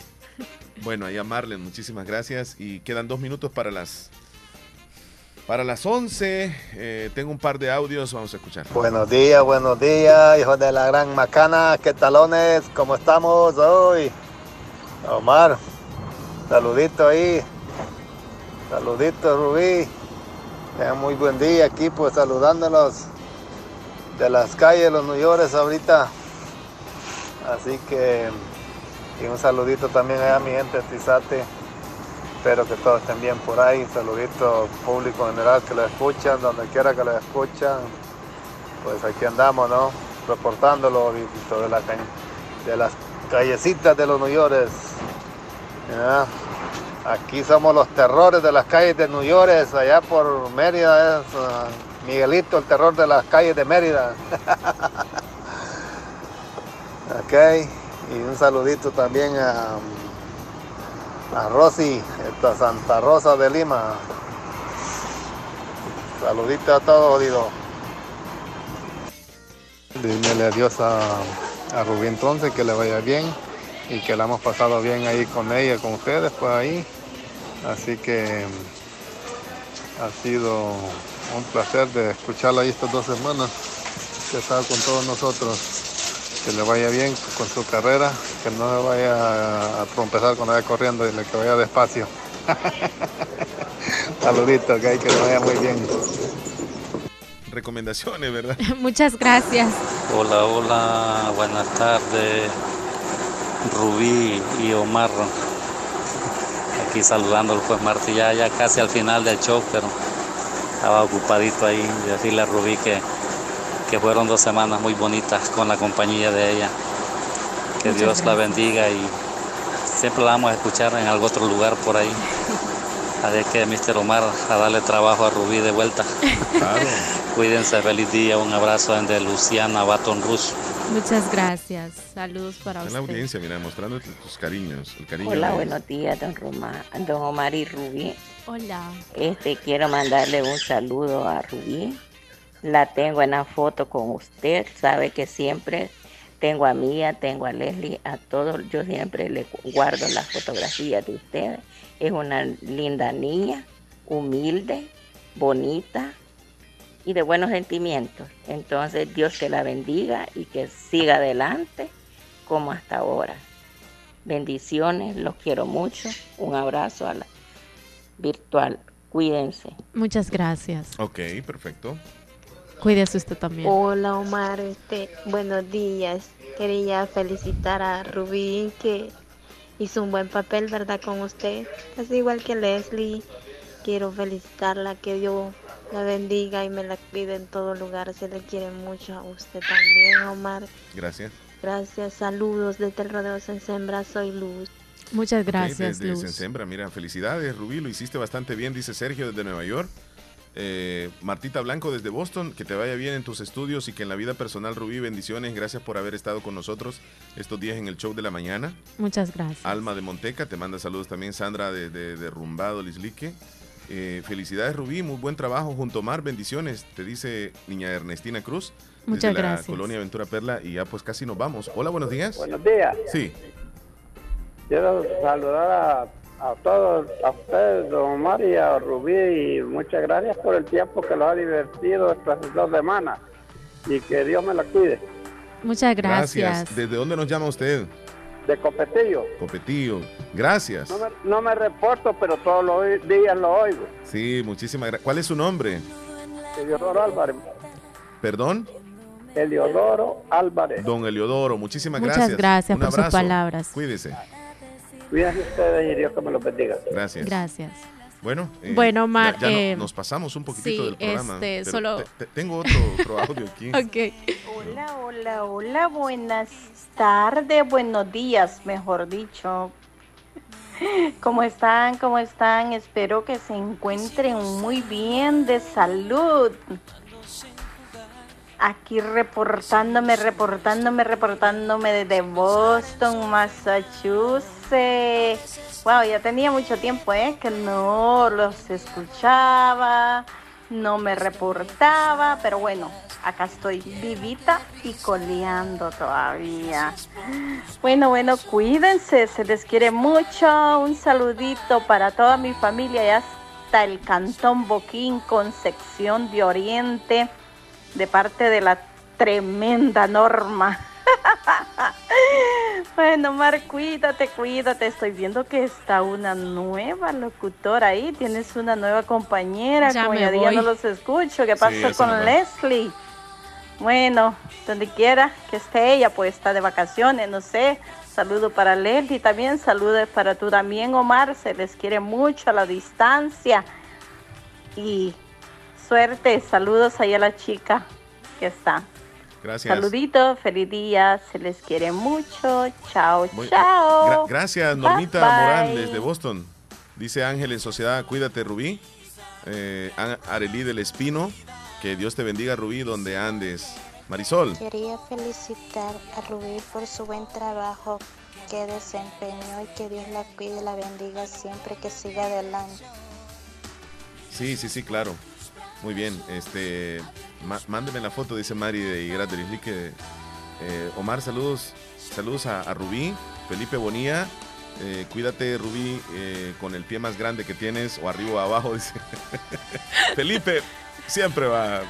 Bueno, ahí a Marlen, muchísimas gracias. Y quedan dos minutos para las para las 11. Eh, tengo un par de audios, vamos a escuchar. Buenos días, buenos días, hijos de la gran macana. ¿Qué talones? ¿Cómo estamos hoy? Omar, saludito ahí. Saludito, Rubí. Tengan muy buen día aquí, pues saludándolos de las calles, los New York ahorita. Así que, y un saludito también a mi gente Tizate. Espero que todos estén bien por ahí. Saludito público general que lo escuchan, donde quiera que lo escuchan. Pues aquí andamos, ¿no? Reportándolo Víctor, de, la de las callecitas de los New York. Aquí somos los terrores de las calles de New York, allá por Mérida es ah, Miguelito, el terror de las calles de Mérida. ok, y un saludito también a, a Rosy, esta Santa Rosa de Lima. Saludito a todos, jodido. Dímele adiós a, a Rubí entonces, que le vaya bien y que la hemos pasado bien ahí con ella, con ustedes, pues ahí. Así que ha sido un placer de escucharla ahí estas dos semanas, que ha estado con todos nosotros. Que le vaya bien con su carrera, que no se vaya a trompezar cuando vaya corriendo y que vaya despacio. Saluditos, que, que le vaya muy bien. recomendaciones, ¿verdad? Muchas gracias. Hola, hola, buenas tardes. Rubí y Omar. Aquí saludando pues Martí, ya, ya casi al final del show, pero estaba ocupadito ahí. Decirle a Rubí que, que fueron dos semanas muy bonitas con la compañía de ella. Que Muchas Dios la bendiga y siempre la vamos a escuchar en algún otro lugar por ahí. A ver que Mr. Omar a darle trabajo a Rubí de vuelta. Claro. Cuídense, feliz día, un abrazo desde Luciana Baton Rouge. Muchas gracias. Saludos para En la audiencia, mira, mostrando tus cariños. El cariño Hola, de- buenos días, don, Roma, don Omar y Rubí. Hola. Este, quiero mandarle un saludo a Rubí. La tengo en la foto con usted. Sabe que siempre tengo a Mía, tengo a Leslie, a todos. Yo siempre le guardo las fotografías de ustedes. Es una linda niña, humilde, bonita y de buenos sentimientos. Entonces, Dios que la bendiga y que siga adelante como hasta ahora. Bendiciones, los quiero mucho. Un abrazo a la virtual. Cuídense. Muchas gracias. Ok, perfecto. Cuídese usted también. Hola Omar, este, buenos días. Quería felicitar a Rubí que hizo un buen papel, ¿verdad? Con usted. Casi igual que Leslie. Quiero felicitarla, que Dios la bendiga y me la cuide en todo lugar. Se le quiere mucho a usted también, Omar. Gracias. Gracias, saludos desde el Rodeo Sembra, soy Luz. Muchas gracias, desde Luz. Sensembra, mira, felicidades, Rubí, lo hiciste bastante bien, dice Sergio desde Nueva York. Eh, Martita Blanco desde Boston, que te vaya bien en tus estudios y que en la vida personal, Rubí, bendiciones. Gracias por haber estado con nosotros estos días en el show de la mañana. Muchas gracias. Alma de Monteca, te manda saludos también Sandra de, de, de Rumbado, Lislique. Eh, felicidades Rubí, muy buen trabajo junto a Mar, bendiciones, te dice niña Ernestina Cruz. Muchas desde gracias. la colonia Ventura Perla y ya pues casi nos vamos. Hola, buenos días. Buenos días. Sí, Quiero saludar a, a todos, a ustedes, don Omar y a Rubí, y muchas gracias por el tiempo que lo ha divertido estas dos semanas. Y que Dios me la cuide. Muchas gracias. ¿Desde dónde nos llama usted? De Copetillo. Copetillo. Gracias. No me, no me reporto, pero todos los días lo oigo. Sí, muchísimas gracias. ¿Cuál es su nombre? Eliodoro Álvarez. Perdón. Eliodoro Álvarez. Don Eliodoro, muchísimas Muchas gracias. gracias Un por sus palabras. Cuídese. Cuídense ustedes y Dios que me los bendiga. Gracias. Gracias. Bueno, eh, Bueno, Omar, ya- ya no- eh, nos pasamos un poquitito sí, del programa. este, solo- te- te- tengo otro, otro audio aquí. Ok. Hola, hola, hola, buenas tardes, buenos días, mejor dicho. ¿Cómo están? ¿Cómo están? Espero que se encuentren muy bien de salud. Aquí reportándome, reportándome, reportándome desde Boston, Massachusetts. Wow, ya tenía mucho tiempo, ¿eh? Que no los escuchaba, no me reportaba, pero bueno, acá estoy vivita y coleando todavía. Bueno, bueno, cuídense, se les quiere mucho. Un saludito para toda mi familia y hasta el Cantón Boquín, Concepción de Oriente, de parte de la tremenda Norma. Bueno, Mar, cuídate, cuídate. Estoy viendo que está una nueva locutora ahí. Tienes una nueva compañera. Ya como ya día voy. no los escucho. ¿Qué pasó con no. Leslie? Bueno, donde quiera que esté ella, pues está de vacaciones, no sé. Saludo para Leslie también, saludos para tú también, Omar. Se les quiere mucho a la distancia. Y suerte, saludos ahí a la chica que está. Gracias. Saluditos, feliz día, se les quiere mucho. Chao, Muy- chao. Gra- gracias, Normita Bye, bye. Morán, desde Boston. Dice Ángel en Sociedad, cuídate, Rubí. Eh, Arelí del Espino, que Dios te bendiga, Rubí, donde andes. Marisol, Quería felicitar a Rubí por su buen trabajo que desempeñó y que Dios la cuide y la bendiga siempre que siga adelante. sí, sí, sí, claro. Muy bien, este, mándeme la foto, dice Mari de que eh, Omar, saludos, saludos a, a Rubí, Felipe Bonía, eh, cuídate Rubí eh, con el pie más grande que tienes, o arriba o abajo, dice. Felipe, siempre va,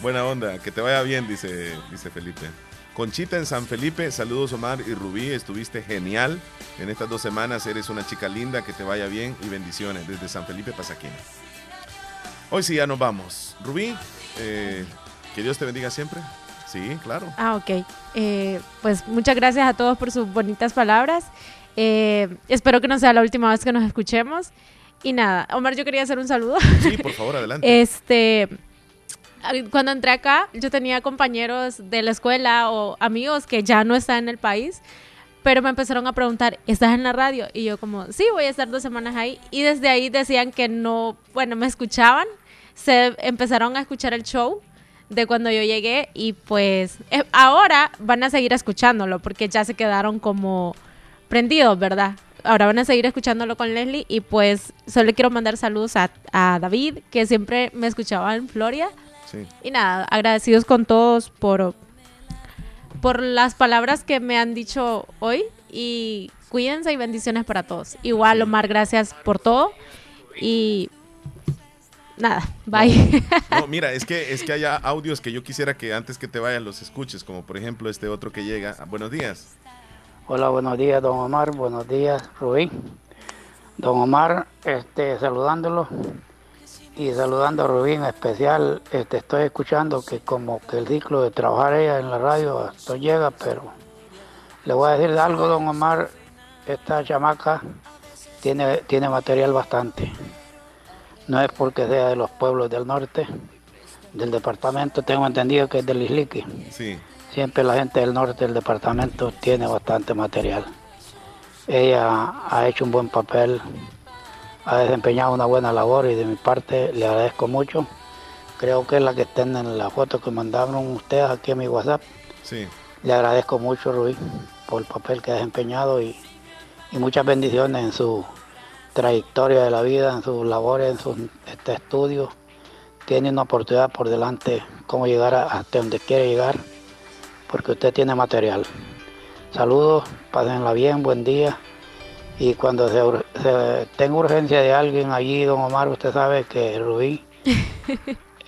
buena onda, que te vaya bien, dice, dice Felipe. Conchita en San Felipe, saludos Omar y Rubí, estuviste genial en estas dos semanas, eres una chica linda, que te vaya bien y bendiciones desde San Felipe Pasaquina. Hoy sí ya nos vamos. Rubí, eh, que Dios te bendiga siempre. Sí, claro. Ah, ok. Eh, pues muchas gracias a todos por sus bonitas palabras. Eh, espero que no sea la última vez que nos escuchemos. Y nada, Omar, yo quería hacer un saludo. Sí, por favor, adelante. Este, cuando entré acá, yo tenía compañeros de la escuela o amigos que ya no están en el país, pero me empezaron a preguntar, ¿estás en la radio? Y yo como, sí, voy a estar dos semanas ahí. Y desde ahí decían que no, bueno, me escuchaban, se empezaron a escuchar el show de cuando yo llegué y pues eh, ahora van a seguir escuchándolo porque ya se quedaron como prendidos, ¿verdad? Ahora van a seguir escuchándolo con Leslie y pues solo quiero mandar saludos a, a David que siempre me escuchaba en Florida. Sí. Y nada, agradecidos con todos por, por las palabras que me han dicho hoy y cuídense y bendiciones para todos. Igual, Omar, gracias por todo y nada, bye. No, mira, es que, es que hay audios que yo quisiera que antes que te vayan los escuches, como por ejemplo este otro que llega. Buenos días. Hola, buenos días, don Omar. Buenos días, Rubí. Don Omar, este, saludándolo y saludando a Rubí en especial. Este, estoy escuchando que como que el ciclo de trabajar ella en la radio esto llega, pero le voy a decir algo, don Omar. Esta chamaca tiene, tiene material bastante. No es porque sea de los pueblos del norte, del departamento, tengo entendido que es del Islique. Sí. Siempre la gente del norte del departamento tiene bastante material. Ella ha hecho un buen papel, ha desempeñado una buena labor y de mi parte le agradezco mucho. Creo que es la que está en la foto que mandaron ustedes aquí en mi WhatsApp. Sí. Le agradezco mucho, Rubí, por el papel que ha desempeñado y, y muchas bendiciones en su trayectoria de la vida, en sus labores, en sus este, estudios. Tiene una oportunidad por delante, cómo llegar a- hasta donde quiere llegar, porque usted tiene material. Saludos, pásenla bien, buen día. Y cuando se, tenga urgencia de alguien allí, don Omar, usted sabe que Rubí